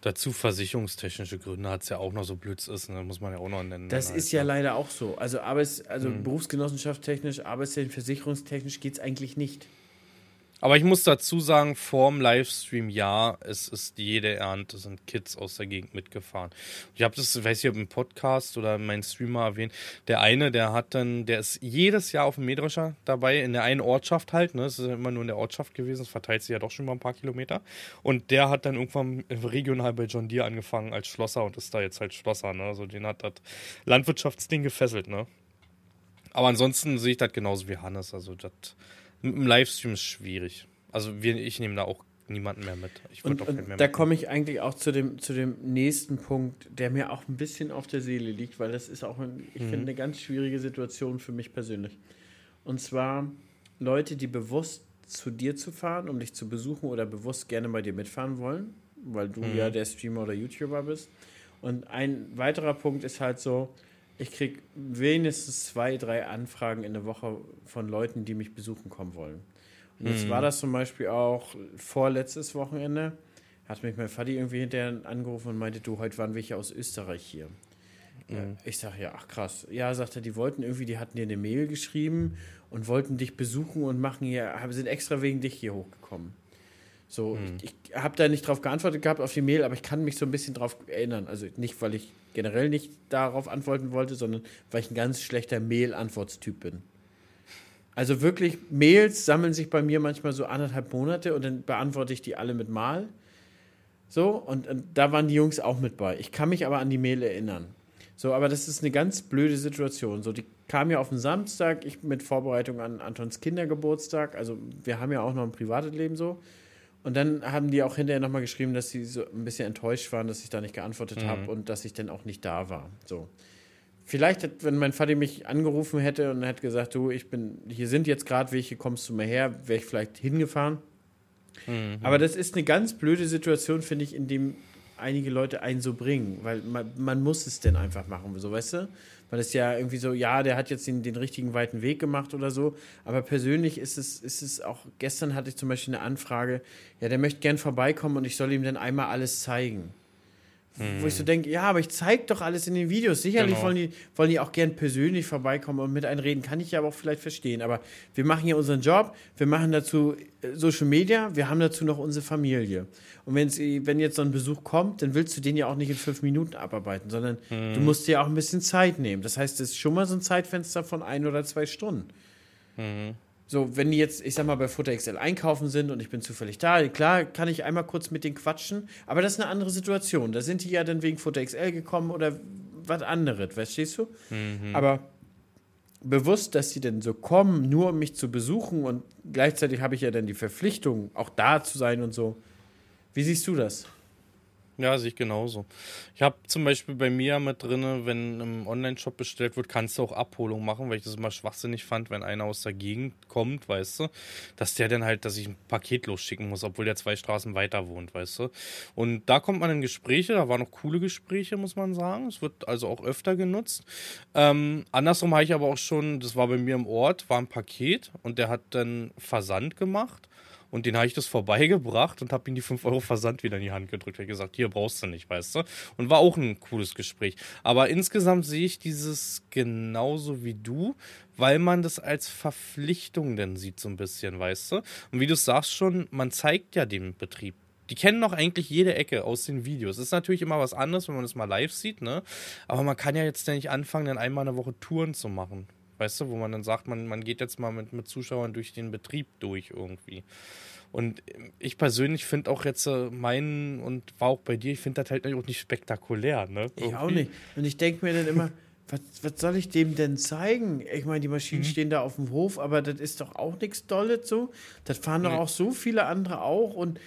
Dazu versicherungstechnische Gründe hat es ja auch noch so blöd ist, ne? muss man ja auch noch nennen. Das dann ist halt, ja ne? leider auch so. Also, Arbeits-, also Berufsgenossenschaft technisch, arbeitstechnisch, versicherungstechnisch geht es eigentlich nicht. Aber ich muss dazu sagen, vorm Livestream ja, es ist jede Ernte, sind Kids aus der Gegend mitgefahren. Ich habe das, weiß ich, im Podcast oder in meinem Streamer erwähnt. Der eine, der hat dann, der ist jedes Jahr auf dem Mähdrescher dabei, in der einen Ortschaft halt, ne? Es ist ja immer nur in der Ortschaft gewesen, es verteilt sich ja doch schon mal ein paar Kilometer. Und der hat dann irgendwann regional bei John Deere angefangen als Schlosser und ist da jetzt halt Schlosser, ne? Also den hat das Landwirtschaftsding gefesselt, ne? Aber ansonsten sehe ich das genauso wie Hannes. Also das mit dem Livestream ist schwierig. Also wir, ich nehme da auch niemanden mehr mit. Ich Und, würde auch keinen und da komme ich eigentlich auch zu dem, zu dem nächsten Punkt, der mir auch ein bisschen auf der Seele liegt, weil das ist auch, ein, ich finde, eine ganz schwierige Situation für mich persönlich. Und zwar Leute, die bewusst zu dir zu fahren, um dich zu besuchen oder bewusst gerne bei dir mitfahren wollen, weil du ja der Streamer oder YouTuber bist. Und ein weiterer Punkt ist halt so, ich kriege wenigstens zwei, drei Anfragen in der Woche von Leuten, die mich besuchen kommen wollen. Und jetzt war das zum Beispiel auch vorletztes Wochenende, hat mich mein Vati irgendwie hinterher angerufen und meinte, du, heute waren welche aus Österreich hier. Mhm. Ich sage, ja, ach krass. Ja, sagt er, die wollten irgendwie, die hatten dir eine Mail geschrieben und wollten dich besuchen und machen hier, sind extra wegen dich hier hochgekommen. So, mhm. ich, ich habe da nicht drauf geantwortet gehabt auf die Mail, aber ich kann mich so ein bisschen drauf erinnern. Also nicht, weil ich generell nicht darauf antworten wollte, sondern weil ich ein ganz schlechter Mail-Antwortstyp bin. Also wirklich, Mails sammeln sich bei mir manchmal so anderthalb Monate und dann beantworte ich die alle mit Mal. So, und, und da waren die Jungs auch mit bei. Ich kann mich aber an die Mail erinnern. So, aber das ist eine ganz blöde Situation. So, die kam ja auf den Samstag, ich mit Vorbereitung an Antons Kindergeburtstag. Also, wir haben ja auch noch ein privates Leben so. Und dann haben die auch hinterher nochmal geschrieben, dass sie so ein bisschen enttäuscht waren, dass ich da nicht geantwortet mhm. habe und dass ich dann auch nicht da war. So. Vielleicht, wenn mein Vater mich angerufen hätte und hätte gesagt, du, ich bin, hier sind jetzt gerade welche, kommst du mal her, wäre ich vielleicht hingefahren. Mhm. Aber das ist eine ganz blöde Situation, finde ich, in dem einige Leute einen so bringen, weil man, man muss es denn einfach machen, so weißt du? Weil es ja irgendwie so, ja, der hat jetzt den, den richtigen weiten Weg gemacht oder so, aber persönlich ist es, ist es auch, gestern hatte ich zum Beispiel eine Anfrage, ja, der möchte gern vorbeikommen und ich soll ihm dann einmal alles zeigen. Wo ich so denke, ja, aber ich zeige doch alles in den Videos. Sicherlich genau. wollen, die, wollen die auch gern persönlich vorbeikommen und mit einreden. Kann ich ja aber auch vielleicht verstehen. Aber wir machen ja unseren Job, wir machen dazu äh, Social Media, wir haben dazu noch unsere Familie. Und wenn jetzt so ein Besuch kommt, dann willst du den ja auch nicht in fünf Minuten abarbeiten, sondern mhm. du musst dir ja auch ein bisschen Zeit nehmen. Das heißt, es ist schon mal so ein Zeitfenster von ein oder zwei Stunden. Mhm. So, wenn die jetzt, ich sag mal, bei Futter XL einkaufen sind und ich bin zufällig da, klar, kann ich einmal kurz mit denen quatschen, aber das ist eine andere Situation. Da sind die ja dann wegen Futter XL gekommen oder was anderes, verstehst du? Mhm. Aber bewusst, dass sie denn so kommen, nur um mich zu besuchen und gleichzeitig habe ich ja dann die Verpflichtung, auch da zu sein und so. Wie siehst du das? Ja, sehe ich genauso. Ich habe zum Beispiel bei mir mit drin, wenn im Online-Shop bestellt wird, kannst du auch Abholung machen, weil ich das immer schwachsinnig fand, wenn einer aus der Gegend kommt, weißt du, dass der dann halt, dass ich ein Paket losschicken muss, obwohl der zwei Straßen weiter wohnt, weißt du. Und da kommt man in Gespräche, da waren noch coole Gespräche, muss man sagen. Es wird also auch öfter genutzt. Ähm, andersrum habe ich aber auch schon, das war bei mir im Ort, war ein Paket und der hat dann Versand gemacht und den habe ich das vorbeigebracht und habe ihm die 5 Euro Versand wieder in die Hand gedrückt. Ich gesagt, hier brauchst du nicht, weißt du. Und war auch ein cooles Gespräch. Aber insgesamt sehe ich dieses genauso wie du, weil man das als Verpflichtung denn sieht, so ein bisschen, weißt du. Und wie du sagst schon, man zeigt ja dem Betrieb die kennen doch eigentlich jede Ecke aus den Videos. Es ist natürlich immer was anderes, wenn man das mal live sieht, ne? Aber man kann ja jetzt nicht anfangen, dann einmal eine Woche Touren zu machen. Weißt du, wo man dann sagt, man, man geht jetzt mal mit, mit Zuschauern durch den Betrieb durch irgendwie. Und ich persönlich finde auch jetzt äh, meinen und war auch bei dir, ich finde das halt auch nicht spektakulär, ne? Irgendwie. Ich auch nicht. Und ich denke mir dann immer, was, was soll ich dem denn zeigen? Ich meine, die Maschinen mhm. stehen da auf dem Hof, aber das ist doch auch nichts Dolles so. Das fahren nee. doch auch so viele andere auch und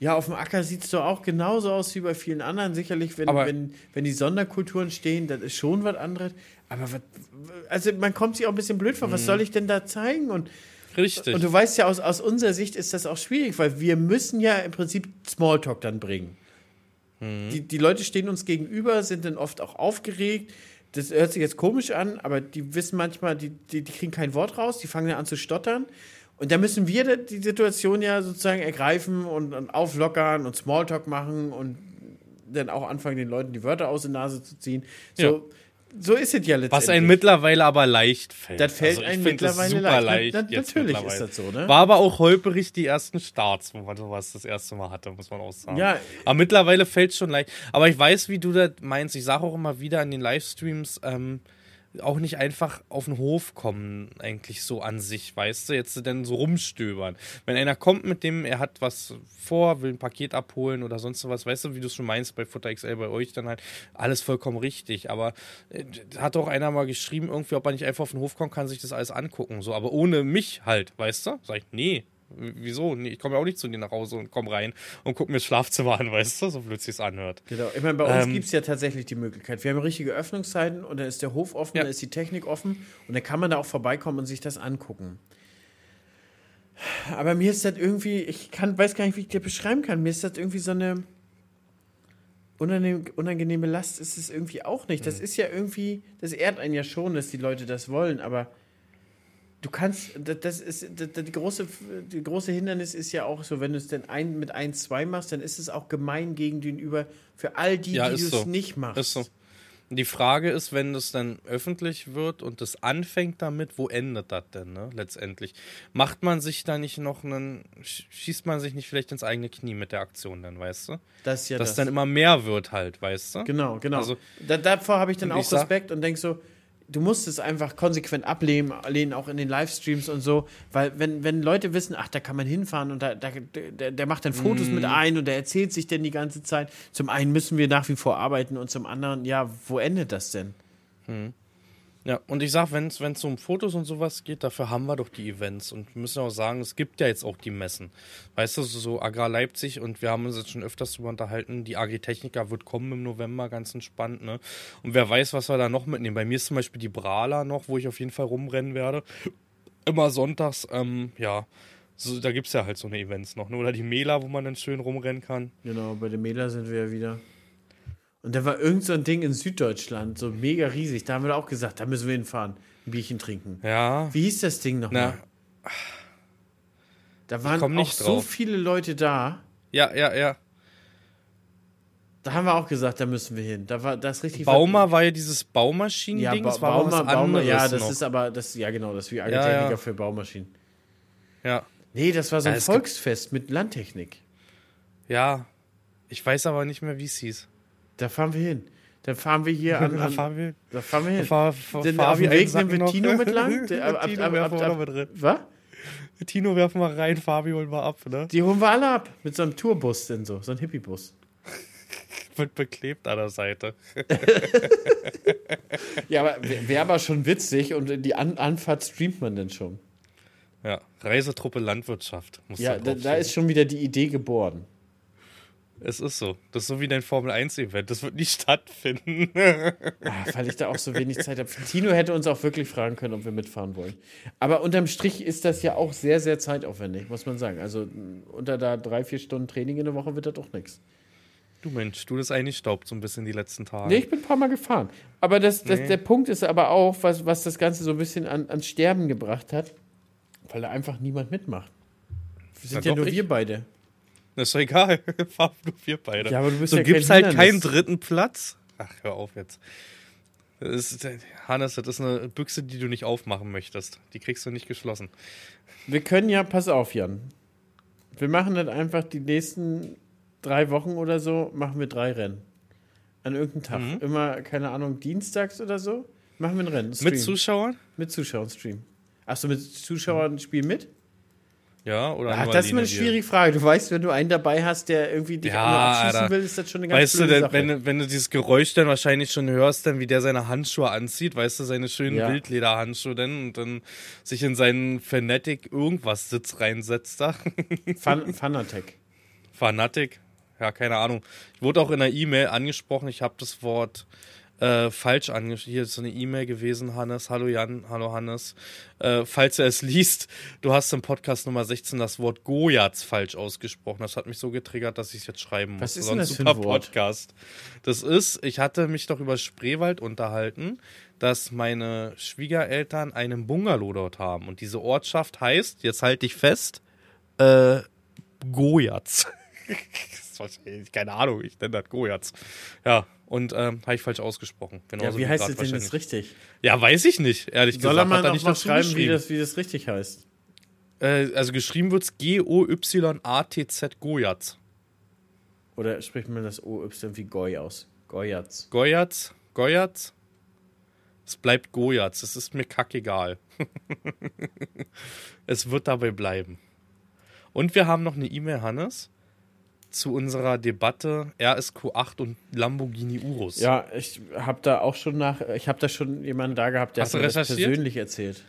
ja, auf dem Acker sieht es doch auch genauso aus wie bei vielen anderen. Sicherlich, wenn, wenn, wenn die Sonderkulturen stehen, das ist schon was anderes. Aber was, also man kommt sich auch ein bisschen blöd vor, was mhm. soll ich denn da zeigen? Und, Richtig. Und du weißt ja, aus, aus unserer Sicht ist das auch schwierig, weil wir müssen ja im Prinzip Smalltalk dann bringen. Mhm. Die, die Leute stehen uns gegenüber, sind dann oft auch aufgeregt. Das hört sich jetzt komisch an, aber die wissen manchmal, die, die, die kriegen kein Wort raus, die fangen dann an zu stottern. Und da müssen wir die Situation ja sozusagen ergreifen und, und auflockern und Smalltalk machen und dann auch anfangen, den Leuten die Wörter aus der Nase zu ziehen. So, ja. so ist es ja letztendlich. Was einem mittlerweile aber leicht fällt. Das fällt also einem mittlerweile leicht. leicht. Na, natürlich ist das so, ne? War aber auch holperig die ersten Starts, wo man sowas das erste Mal hatte, muss man auch sagen. Ja. Aber mittlerweile fällt es schon leicht. Aber ich weiß, wie du das meinst. Ich sage auch immer wieder in den Livestreams, ähm, auch nicht einfach auf den Hof kommen, eigentlich so an sich, weißt du, jetzt denn so rumstöbern. Wenn einer kommt mit dem, er hat was vor, will ein Paket abholen oder sonst was, weißt du, wie du es schon meinst bei Futter XL bei euch, dann halt alles vollkommen richtig. Aber äh, hat doch einer mal geschrieben, irgendwie, ob er nicht einfach auf den Hof kommen kann, sich das alles angucken, so, aber ohne mich halt, weißt du? Sag ich, nee, wieso? Nee, ich komme ja auch nicht zu dir nach Hause und komme rein und gucke mir das Schlafzimmer an, weißt du, so blöd sich anhört. Genau. Ich meine, bei uns ähm, gibt es ja tatsächlich die Möglichkeit. Wir haben richtige Öffnungszeiten und dann ist der Hof offen, ja. dann ist die Technik offen und dann kann man da auch vorbeikommen und sich das angucken. Aber mir ist das irgendwie, ich kann, weiß gar nicht, wie ich dir beschreiben kann. Mir ist das irgendwie so eine unangenehme Last ist es irgendwie auch nicht. Das mhm. ist ja irgendwie, das ehrt einen ja schon, dass die Leute das wollen, aber du kannst, das ist, das, die, große, die große Hindernis ist ja auch so, wenn du es denn ein, mit 1, 2 machst, dann ist es auch gemein gegenüber für all die, ja, die du es so. nicht machst. Ist so. Die Frage ist, wenn das dann öffentlich wird und das anfängt damit, wo endet das denn, ne? Letztendlich. Macht man sich da nicht noch einen, schießt man sich nicht vielleicht ins eigene Knie mit der Aktion dann, weißt du? Das ist ja Dass das. dann immer mehr wird halt, weißt du? Genau, genau. Also- da, davor habe ich dann auch ich sag- Respekt und denke so, du musst es einfach konsequent ablehnen, lehnen, auch in den Livestreams und so, weil wenn, wenn Leute wissen, ach, da kann man hinfahren und da, da, der, der macht dann Fotos Mhm. mit ein und der erzählt sich denn die ganze Zeit. Zum einen müssen wir nach wie vor arbeiten und zum anderen, ja, wo endet das denn? Ja, und ich sag, wenn es um Fotos und sowas geht, dafür haben wir doch die Events und wir müssen auch sagen, es gibt ja jetzt auch die Messen. Weißt du, so Agrar Leipzig und wir haben uns jetzt schon öfters darüber unterhalten, die Agritechnica wird kommen im November, ganz entspannt, ne? Und wer weiß, was wir da noch mitnehmen. Bei mir ist zum Beispiel die Brala noch, wo ich auf jeden Fall rumrennen werde. Immer sonntags, ähm, ja. So, da gibt es ja halt so eine Events noch, ne? Oder die Mela, wo man dann schön rumrennen kann. Genau, bei dem Mähler sind wir ja wieder. Und da war irgend so ein Ding in Süddeutschland, so mega riesig. Da haben wir auch gesagt, da müssen wir hinfahren, ein Bierchen trinken. Ja. Wie hieß das Ding nochmal? Da waren komm auch nicht so drauf. viele Leute da. ja, ja, ja. Da haben wir auch gesagt, da müssen wir hin. Da war das richtig. Baumer war ja dieses ja, Baumaschinen-Ding, ba das war aber Baumer, Baumer, ja, das noch. ist aber, das, ja genau, das ist wie Agritechniker ja. für Baumaschinen. Ja. Nee, das war so Ja, ein gibt- Volksfest mit Landtechnik. Ja, ich weiß aber nicht mehr, wie es hieß. Da fahren wir hin. Da fahren wir hier an. Da fahren wir, da fahren wir hin. fahr, fahr, Denn fahr auf dem Weg nehmen wir noch. Tino mit lang. Der- ab- Tino ab- ab- mit drin. Was? Tino werfen wir rein, Fabi holen wir ab, ne? Die holen wir alle ab. Mit so einem Tourbus denn so. So ein Hippiebus. Wird beklebt an der Seite. Ja, aber wäre wär aber schon witzig und die an Anfahrt streamt man denn schon. Ja, Reisetruppe Landwirtschaft. Muss Ja, da, da, ist schon wieder die Idee geboren. Es ist so. Das ist so wie dein Formel-1-Event. Das wird nicht stattfinden. Ah, weil ich da auch so wenig Zeit habe. Tino hätte uns auch wirklich fragen können, ob wir mitfahren wollen. Aber unterm Strich ist das ja auch sehr, sehr zeitaufwendig, muss man sagen. Also unter da drei, vier Stunden Training in der Woche wird das doch nichts. du Mensch, du das eingestaubt so ein bisschen die letzten Tage. Nee, ich bin ein paar Mal gefahren. Aber das, das, Nee. der Punkt ist aber auch, was, was das Ganze so ein bisschen an, ans Sterben gebracht hat, weil da einfach niemand mitmacht. Wir sind Na ja doch, nur ich. wir beide. Das ist doch egal. Fahren nur wir beide. Ja, aber du bist so ja gibt's kein halt keinen dritten Platz. Ach, hör auf jetzt. Das ist, Hannes, das ist eine Büchse, die du nicht aufmachen möchtest. Die kriegst du nicht geschlossen. Wir können ja, pass auf, Jan. Wir machen dann einfach die nächsten drei Wochen oder so, machen wir drei Rennen. An irgendeinem Tag. Mhm. Immer, keine Ahnung, dienstags oder so, machen wir ein Rennen. Stream. Mit Zuschauern? Mit Zuschauern Stream. Achso, mit Zuschauern Spiel mit? Ja, oder Ach, das ist immer eine schwierige Frage. Du weißt, wenn du einen dabei hast, der irgendwie dich Ja, abschießen will, ist das schon eine ganz Weißt du, blöde denn, Sache. wenn, du- wenn du dieses Geräusch dann wahrscheinlich schon hörst, dann wie der seine Handschuhe anzieht, weißt du, seine schönen Ja. Wildlederhandschuhe dann und dann sich in seinen Fanatic irgendwas Sitz reinsetzt da. Fan Fanatec. Fanatic, ja, keine Ahnung. Ich wurde auch in einer E-Mail angesprochen, ich habe das Wort äh, falsch angeschrieben. Hier ist so eine E-Mail gewesen, Hannes. Hallo Jan, hallo Hannes. Äh, falls er es liest, du hast im Podcast Nummer 16 das Wort Gojats falsch ausgesprochen. Das hat mich so getriggert, dass ich es jetzt schreiben muss. Was ist denn ein das für ein super Wort? Podcast. Das ist, ich hatte mich doch über Spreewald unterhalten, dass meine Schwiegereltern einen Bungalow dort haben. Und diese Ortschaft heißt, jetzt halte ich fest, äh, Gojats. Das Keine Ahnung, ich nenne das Gojats. Ja, und ähm, habe ich falsch ausgesprochen. Ja, Genauso wie heißt es denn jetzt richtig? Ja, weiß ich nicht, ehrlich Soll gesagt. mal er noch nicht mal dazu schreiben, wie das, wie das richtig heißt? Äh, also geschrieben wird es G-O-Y-A-T-Z Gojats. Oder spricht man das O Y wie Goy aus? Goyatz. Gojats, Gojats. Es bleibt Gojats, es ist mir kackegal. es wird dabei bleiben. Und wir haben noch eine E-Mail, Hannes, zu unserer Debatte RSQ8 und Lamborghini Urus. Ja, ich habe da auch schon nach, ich habe da schon jemanden da gehabt, der Hast hat mir das persönlich erzählt.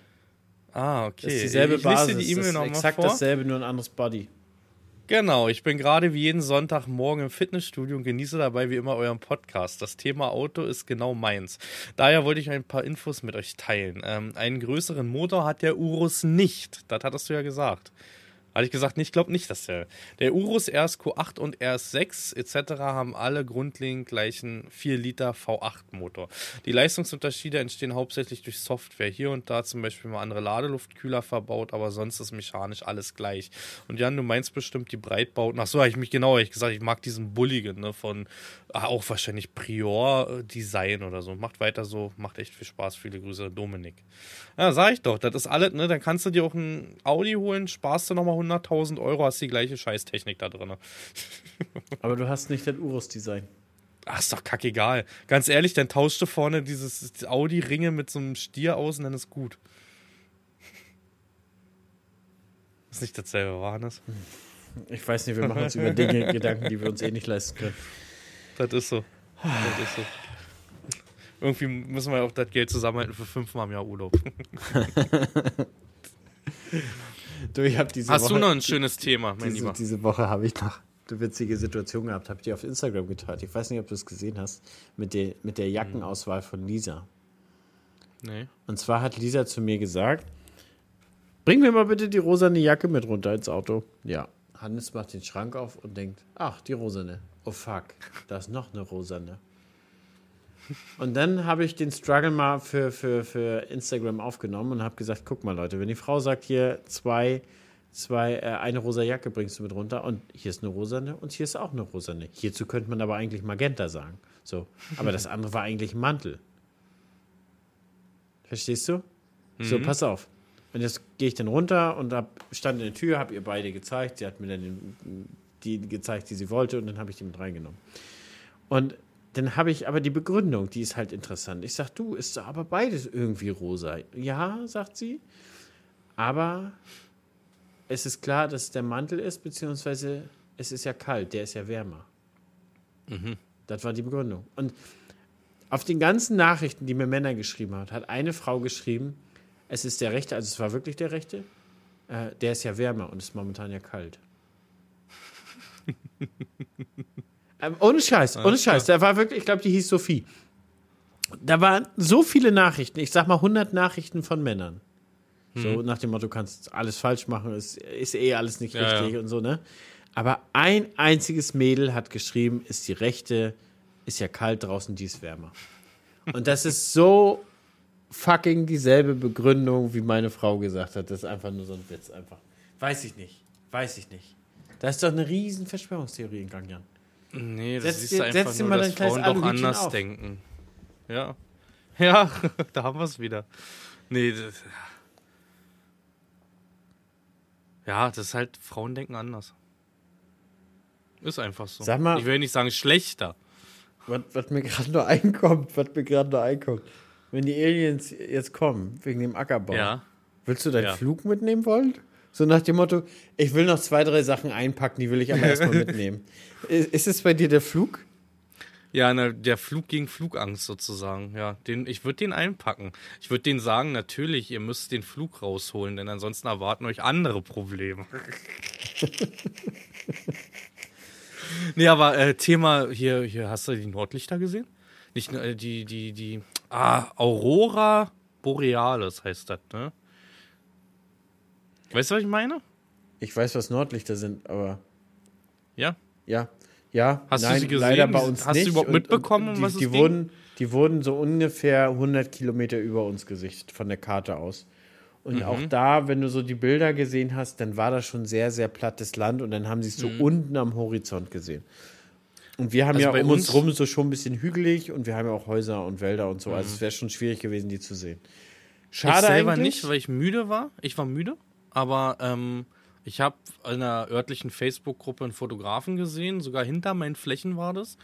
Ah, okay. Das ist dieselbe ich Basis. die E-Mail das ist exakt vor. dasselbe, nur ein anderes Body. Genau, ich bin gerade wie jeden Sonntagmorgen im Fitnessstudio und genieße dabei wie immer euren Podcast. Das Thema Auto ist genau meins. Daher wollte ich ein paar Infos mit euch teilen. Ähm, einen größeren Motor hat der Urus nicht. Das hattest du ja gesagt. Hatte ich gesagt, ich glaube nicht, dass der. Der Urus RSQ8 und RS6 etc. haben alle grundlegend gleichen 4 Liter V8-Motor. Die Leistungsunterschiede entstehen hauptsächlich durch Software. Hier und da zum Beispiel mal andere Ladeluftkühler verbaut, aber sonst ist mechanisch alles gleich. Und Jan, du meinst bestimmt die Breitbauten. Ach so, habe ich mich genau ich gesagt, ich mag diesen Bulligen ne, von ah, auch wahrscheinlich Prior-Design oder so. Macht weiter so, macht echt viel Spaß. Viele Grüße, Dominik. Ja, sag ich doch, das ist alles, ne? Dann kannst du dir auch ein Audi holen, sparst du nochmal 100.000 Euro, hast die gleiche Scheißtechnik da drin. Aber du hast nicht das Urus-Design. Ach, ist doch kackegal. Ganz ehrlich, dann tauschst du vorne dieses Audi-Ringe mit so einem Stier aus und dann ist gut. Ist nicht dasselbe, war das? Ich weiß nicht, wir machen uns über Dinge Gedanken, die wir uns eh nicht leisten können. Das ist so. Das ist so. Irgendwie müssen wir auch das Geld zusammenhalten für fünfmal im Jahr Urlaub. du, ich hab diese Hast Woche, du noch ein schönes Thema, mein diese, Lieber? Diese Woche habe ich noch eine witzige Situation gehabt. Habe ich dir auf Instagram geteilt. Ich weiß nicht, ob du es gesehen hast. Mit der, mit der Jackenauswahl von Lisa. Nee. Und zwar hat Lisa zu mir gesagt: Bring mir mal bitte die rosane Jacke mit runter ins Auto. Ja. Hannes macht den Schrank auf und denkt: Ach, die rosane. Oh fuck, da ist noch eine rosane. Und dann habe ich den Struggle mal für, für, für Instagram aufgenommen und habe gesagt, guck mal Leute, wenn die Frau sagt, hier zwei, zwei, äh, eine rosa Jacke bringst du mit runter und hier ist eine rosane und hier ist auch eine rosane. Hierzu könnte man aber eigentlich Magenta sagen. So. Aber das andere war eigentlich ein Mantel. Verstehst du? So, pass auf. Und jetzt gehe ich dann runter und hab, stand in der Tür, habe ihr beide gezeigt. Sie hat mir dann den, die gezeigt, die sie wollte, und dann habe ich die mit reingenommen. Und dann habe ich aber die Begründung, die ist halt interessant. Ich sage, du, ist aber beides irgendwie rosa. Ja, sagt sie, aber es ist klar, dass es der Mantel ist, beziehungsweise es ist ja kalt, der ist ja wärmer. Das war die Begründung. Und auf den ganzen Nachrichten, die mir Männer geschrieben hat, hat eine Frau geschrieben, es ist der rechte, also es war wirklich der rechte, äh, der ist ja wärmer und ist momentan ja kalt. ähm, ohne Scheiß, ohne Scheiß. Da war wirklich, ich glaube, die hieß Sophie. Da waren so viele Nachrichten, ich sag mal 100 Nachrichten von Männern. So nach dem Motto, du kannst alles falsch machen, es ist eh alles nicht Ja, richtig ja. und so, ne? Aber ein einziges Mädel hat geschrieben, ist die rechte, ist ja kalt draußen, die ist wärmer. Und das ist so fucking dieselbe Begründung, wie meine Frau gesagt hat. Das ist einfach nur so ein Witz, einfach. Weiß ich nicht. Weiß ich nicht. Da ist doch eine riesen Verschwörungstheorie in Gang, Jan. Nee, das Setz du einfach nur, mal dass Frauen doch anders auf. denken. Ja. Ja, da haben wir es wieder. Nee, das, ja, das ist halt, Frauen denken anders. Ist einfach so. Sag mal- ich will nicht sagen schlechter. Was, was mir gerade nur einkommt, was mir gerade nur einkommt. Wenn die Aliens jetzt kommen, wegen dem Ackerbau, Ja. willst du deinen Ja. Flug mitnehmen wollen? So nach dem Motto, ich will noch zwei, drei Sachen einpacken, die will ich aber erstmal mitnehmen. Ist es bei dir der Flug? Ja, na, der Flug gegen Flugangst sozusagen. Ja, den, ich würde den einpacken. Ich würde denen sagen, natürlich, ihr müsst den Flug rausholen, denn ansonsten erwarten euch andere Probleme. nee, aber äh, Thema hier, hier, hast du die Nordlichter gesehen? Nicht nur, äh, die, die, die, ah, Aurora Borealis heißt das, ne? Weißt du, was ich meine? Ich weiß, was Nordlichter sind, aber Ja. ja. Ja, Hast du nein, sie gesehen? leider bei uns Hast du nicht. überhaupt mitbekommen, um die, was es die ging? wurden, die wurden so ungefähr 100 Kilometer über uns gesichtet, von der Karte aus. Und Mhm. auch da, wenn du so die Bilder gesehen hast, dann war das schon sehr, sehr plattes Land und dann haben sie es so unten am Horizont gesehen. Und wir haben Mhm. Also ja bei um uns uns- rum so schon ein bisschen hügelig und wir haben ja auch Häuser und Wälder und so. Mhm. Also es wäre schon schwierig gewesen, die zu sehen. Schade ich selber eigentlich. nicht, weil ich müde war. Ich war müde, aber ähm, ich habe in einer örtlichen Facebook-Gruppe einen Fotografen gesehen, sogar hinter meinen Flächen war das.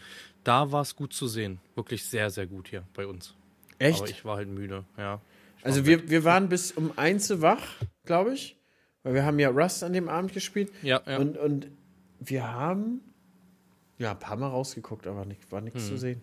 Da war es gut zu sehen. Wirklich sehr, sehr gut hier bei uns. Echt? Aber ich war halt müde, ja. Also wir, wir waren bis um eins wach, glaube ich. Weil wir haben ja Rust an dem Abend gespielt. Ja, ja. Und, und wir haben ja ein paar Mal rausgeguckt, aber nicht, war nichts Hm. zu sehen.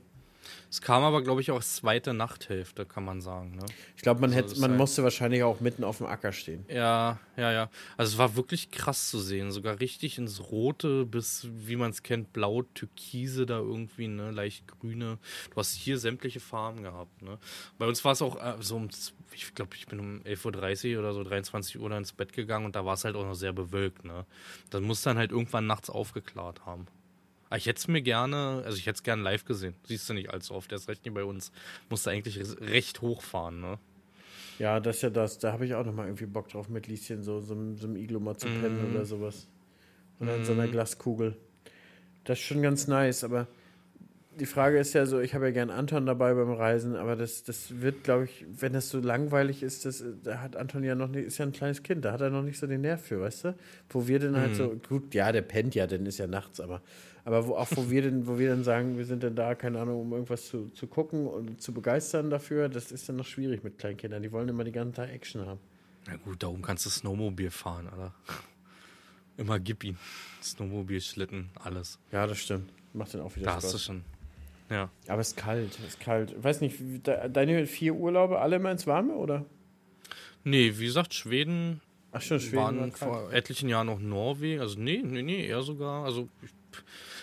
Es kam aber, glaube ich, auch zweite Nachthälfte, kann man sagen. Ne? Ich glaube, man, Also hätte, man halt- musste wahrscheinlich auch mitten auf dem Acker stehen. Ja, ja, ja. Also es war wirklich krass zu sehen. Sogar richtig ins Rote bis, wie man es kennt, blau, türkise da irgendwie, ne, leicht grüne. Du hast hier sämtliche Farben gehabt, ne. Bei uns war es auch äh, so um, ich glaube, ich bin um 11.30 Uhr oder so, 23 Uhr ins Bett gegangen und da war es halt auch noch sehr bewölkt, ne? Das muss dann halt irgendwann nachts aufgeklärt haben. Aber ich hätte es mir gerne, also ich hätte es gerne live gesehen. Siehst du nicht allzu oft, der ist recht nicht bei uns. Musste eigentlich recht hochfahren, ne? Ja, das ist ja das. Da habe ich auch nochmal irgendwie Bock drauf, mit Lieschen so, so, so einem Iglo mal zu pennen Mhm. oder sowas. Oder in so einer Glaskugel. Das ist schon ganz nice, aber die Frage ist ja so, ich habe ja gern Anton dabei beim Reisen, aber das, das wird, glaube ich, wenn das so langweilig ist, das, da hat Anton ja noch nicht, ist ja ein kleines Kind, da hat er noch nicht so den Nerv für, weißt du? Wo wir dann halt so, gut, ja, der pennt ja, denn ist ja nachts, aber, aber wo, auch wo wir denn, wo wir dann sagen, wir sind dann da, keine Ahnung, um irgendwas zu, zu gucken und zu begeistern dafür, das ist dann noch schwierig mit kleinen Kindern. Die wollen immer die ganze Tag Action haben. Na gut, darum kannst du Snowmobil fahren, oder? Immer gib ihn. Snowmobil, Schlitten, alles. Ja, das stimmt. Macht dann auch wieder Da hast du Spaß. schon. Ja. Aber es ist kalt, es ist kalt. Ich weiß nicht, deine vier Urlaube alle immer ins Warme, oder? Nee, wie gesagt, Schweden Ach schon, Schweden war waren kalt. vor etlichen Jahren noch Norwegen. Also nee, nee, nee, eher sogar. Also ich,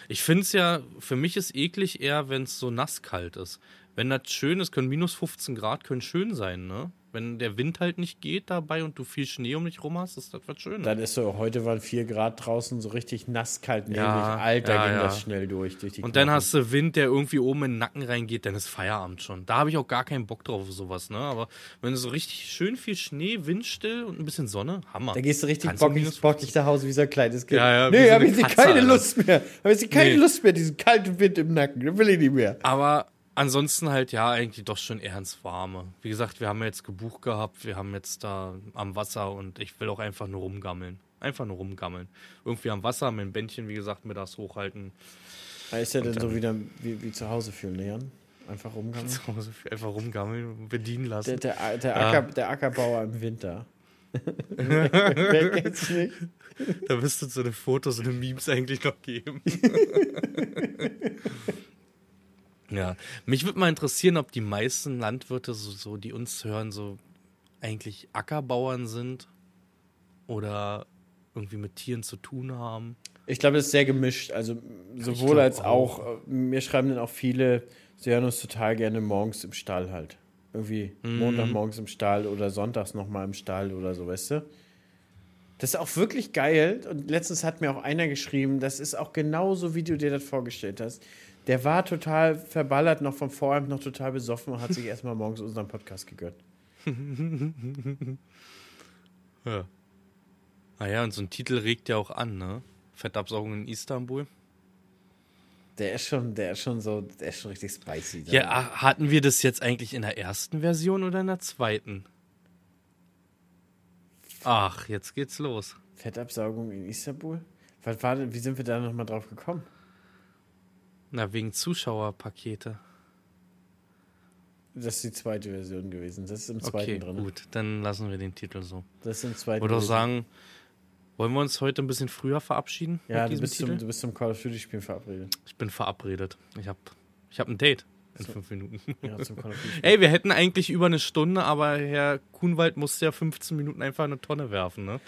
ich finde es ja, für mich ist eklig eher, wenn es so nasskalt ist. Wenn das schön ist, können minus 15 Grad können schön sein, ne? Wenn der Wind halt nicht geht dabei und du viel Schnee um dich rum hast, ist das was Schönes. Dann ist so, heute waren vier Grad draußen, so richtig nass, kalt. Ja, Alter, ja, ging ja. das schnell durch. durch die Und dann Knochen. hast du Wind, der irgendwie oben in den Nacken reingeht, dann ist Feierabend schon. Da habe ich auch gar keinen Bock drauf auf sowas, ne? Aber wenn du so richtig schön viel Schnee, windstill und ein bisschen Sonne, Hammer. Da gehst du richtig bockig, nach Hause wie so ein kleines Kind. Ja, ja, nee, so hab eine ich keine Alter. Lust mehr. Hab ich keine Nee. Lust mehr, diesen kalten Wind im Nacken. Den will ich nicht mehr. Aber ansonsten halt ja eigentlich doch schon eher ins Warme. Wie gesagt, wir haben ja jetzt gebucht gehabt, wir haben jetzt da am Wasser und ich will auch einfach nur rumgammeln. Einfach nur rumgammeln. Irgendwie am Wasser, mein Bändchen, wie gesagt, mittags hochhalten. Da ist ja dann dann- so wieder wie, wie zu Hause fühlen, ne, Jan? Einfach rumgammeln. Zu Hause Einfach rumgammeln bedienen lassen. Der, der, der, Ja. Acker, der Ackerbauer im Winter. Wer kennt's nicht? Da müsste es so eine Fotos, so eine Memes eigentlich noch geben. ja, mich würde mal interessieren, ob die meisten Landwirte, so, so, die uns hören, so eigentlich Ackerbauern sind oder irgendwie mit Tieren zu tun haben. Ich glaube, das ist sehr gemischt. Also sowohl glaub als auch. auch. äh, Mir schreiben dann auch viele, sie hören uns total gerne morgens im Stall halt. Irgendwie Mhm. Montagmorgens im Stall oder sonntags nochmal im Stall oder so, weißt du? Das ist auch wirklich geil. Und letztens hat mir auch einer geschrieben, das ist auch genauso, wie du dir das vorgestellt hast. Der war total verballert, noch vom Vorabend noch total besoffen und hat sich erstmal morgens unseren Podcast gegönnt. Ja. Naja, und so ein Titel regt ja auch an, ne? Fettabsaugung in Istanbul. Der ist schon, der ist schon so, der ist schon richtig spicy. da. Ja, ah, hatten wir das jetzt eigentlich in der ersten Version oder in der zweiten? Ach, jetzt geht's los. Fettabsaugung in Istanbul? Was war denn, wie sind wir da nochmal drauf gekommen? Na, wegen Zuschauerpakete. Das ist die zweite Version gewesen. Das ist im zweiten Okay, drin. gut, dann lassen wir den Titel so. Das ist im zweiten. Oder sagen, wollen wir uns heute ein bisschen früher verabschieden ja, du bist, zum, du bist zum Call of Duty Spiel verabredet. Ich bin verabredet. Ich habe ich hab ein Date in fünf Minuten. Ja, zum Call of Duty. Ey, wir hätten eigentlich über eine Stunde, aber Herr Kuhnwald musste ja 15 Minuten einfach eine Tonne werfen, ne?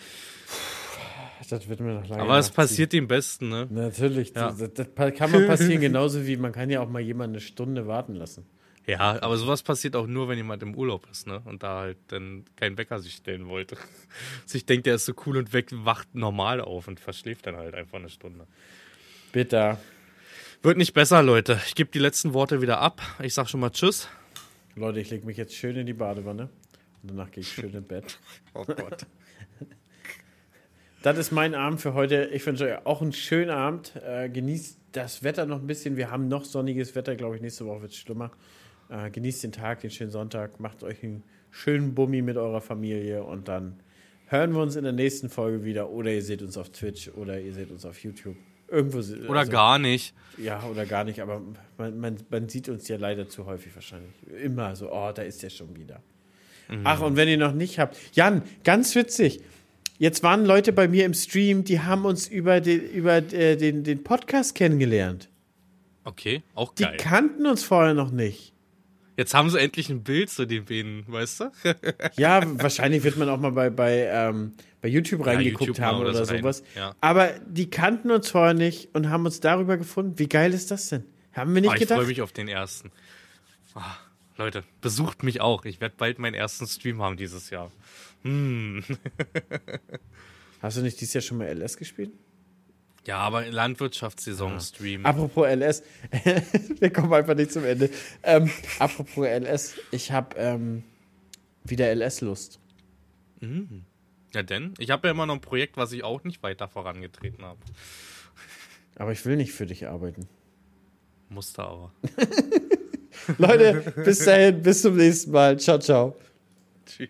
Das wird mir noch lange. Aber es passiert dem Besten, ne? Natürlich. Ja. Das, das kann mal passieren, genauso wie man kann ja auch mal jemanden eine Stunde warten lassen. Ja, aber sowas passiert auch nur, wenn jemand im Urlaub ist, ne? Und da halt dann kein Wecker sich stellen wollte. sich denkt, er ist so cool und weg, wacht normal auf und verschläft dann halt einfach eine Stunde. Bitter. Wird nicht besser, Leute. Ich gebe die letzten Worte wieder ab. Ich sag schon mal Tschüss. Leute, ich lege mich jetzt schön in die Badewanne. Und danach gehe ich schön ins Bett. Oh Gott. Das ist mein Abend für heute. Ich wünsche euch auch einen schönen Abend. Äh, genießt das Wetter noch ein bisschen. Wir haben noch sonniges Wetter, glaube ich. Nächste Woche wird es schlimmer. Äh, genießt den Tag, den schönen Sonntag. Macht euch einen schönen Bummi mit eurer Familie. Und dann hören wir uns in der nächsten Folge wieder. Oder ihr seht uns auf Twitch oder ihr seht uns auf YouTube. Irgendwo. Oder also- gar nicht. Ja, oder gar nicht. Aber man, man, man sieht uns ja leider zu häufig wahrscheinlich. Immer so, oh, da ist der schon wieder. Ach, und wenn ihr noch nicht habt. Jan, ganz witzig. Jetzt waren Leute bei mir im Stream, die haben uns über den, über, äh, den, den Podcast kennengelernt. Okay, auch Die geil. kannten uns vorher noch nicht. Jetzt haben sie endlich ein Bild zu den beiden, weißt du? Ja, wahrscheinlich wird man auch mal bei, bei, ähm, bei YouTube reingeguckt YouTube mal haben oder sowas. Ja. Aber die kannten uns vorher nicht und haben uns darüber gefunden. Wie geil ist das denn? Haben wir nicht Ah, ich freue gedacht? mich auf den ersten. Ah, Leute, besucht mich auch. Ich werde bald meinen ersten Stream haben dieses Jahr. Hm. Hast du nicht dieses Jahr schon mal LS gespielt? Ja, aber Landwirtschaftssaison-Stream. Apropos LS, wir kommen einfach nicht zum Ende. Ähm, apropos LS, ich habe ähm, wieder LS-Lust. Mhm. Ja, denn? Ich habe ja immer noch ein Projekt, was ich auch nicht weiter vorangetreten habe. Aber ich will nicht für dich arbeiten. Musste aber. Leute, bis dahin, bis zum nächsten Mal. Ciao, ciao. Tschüss.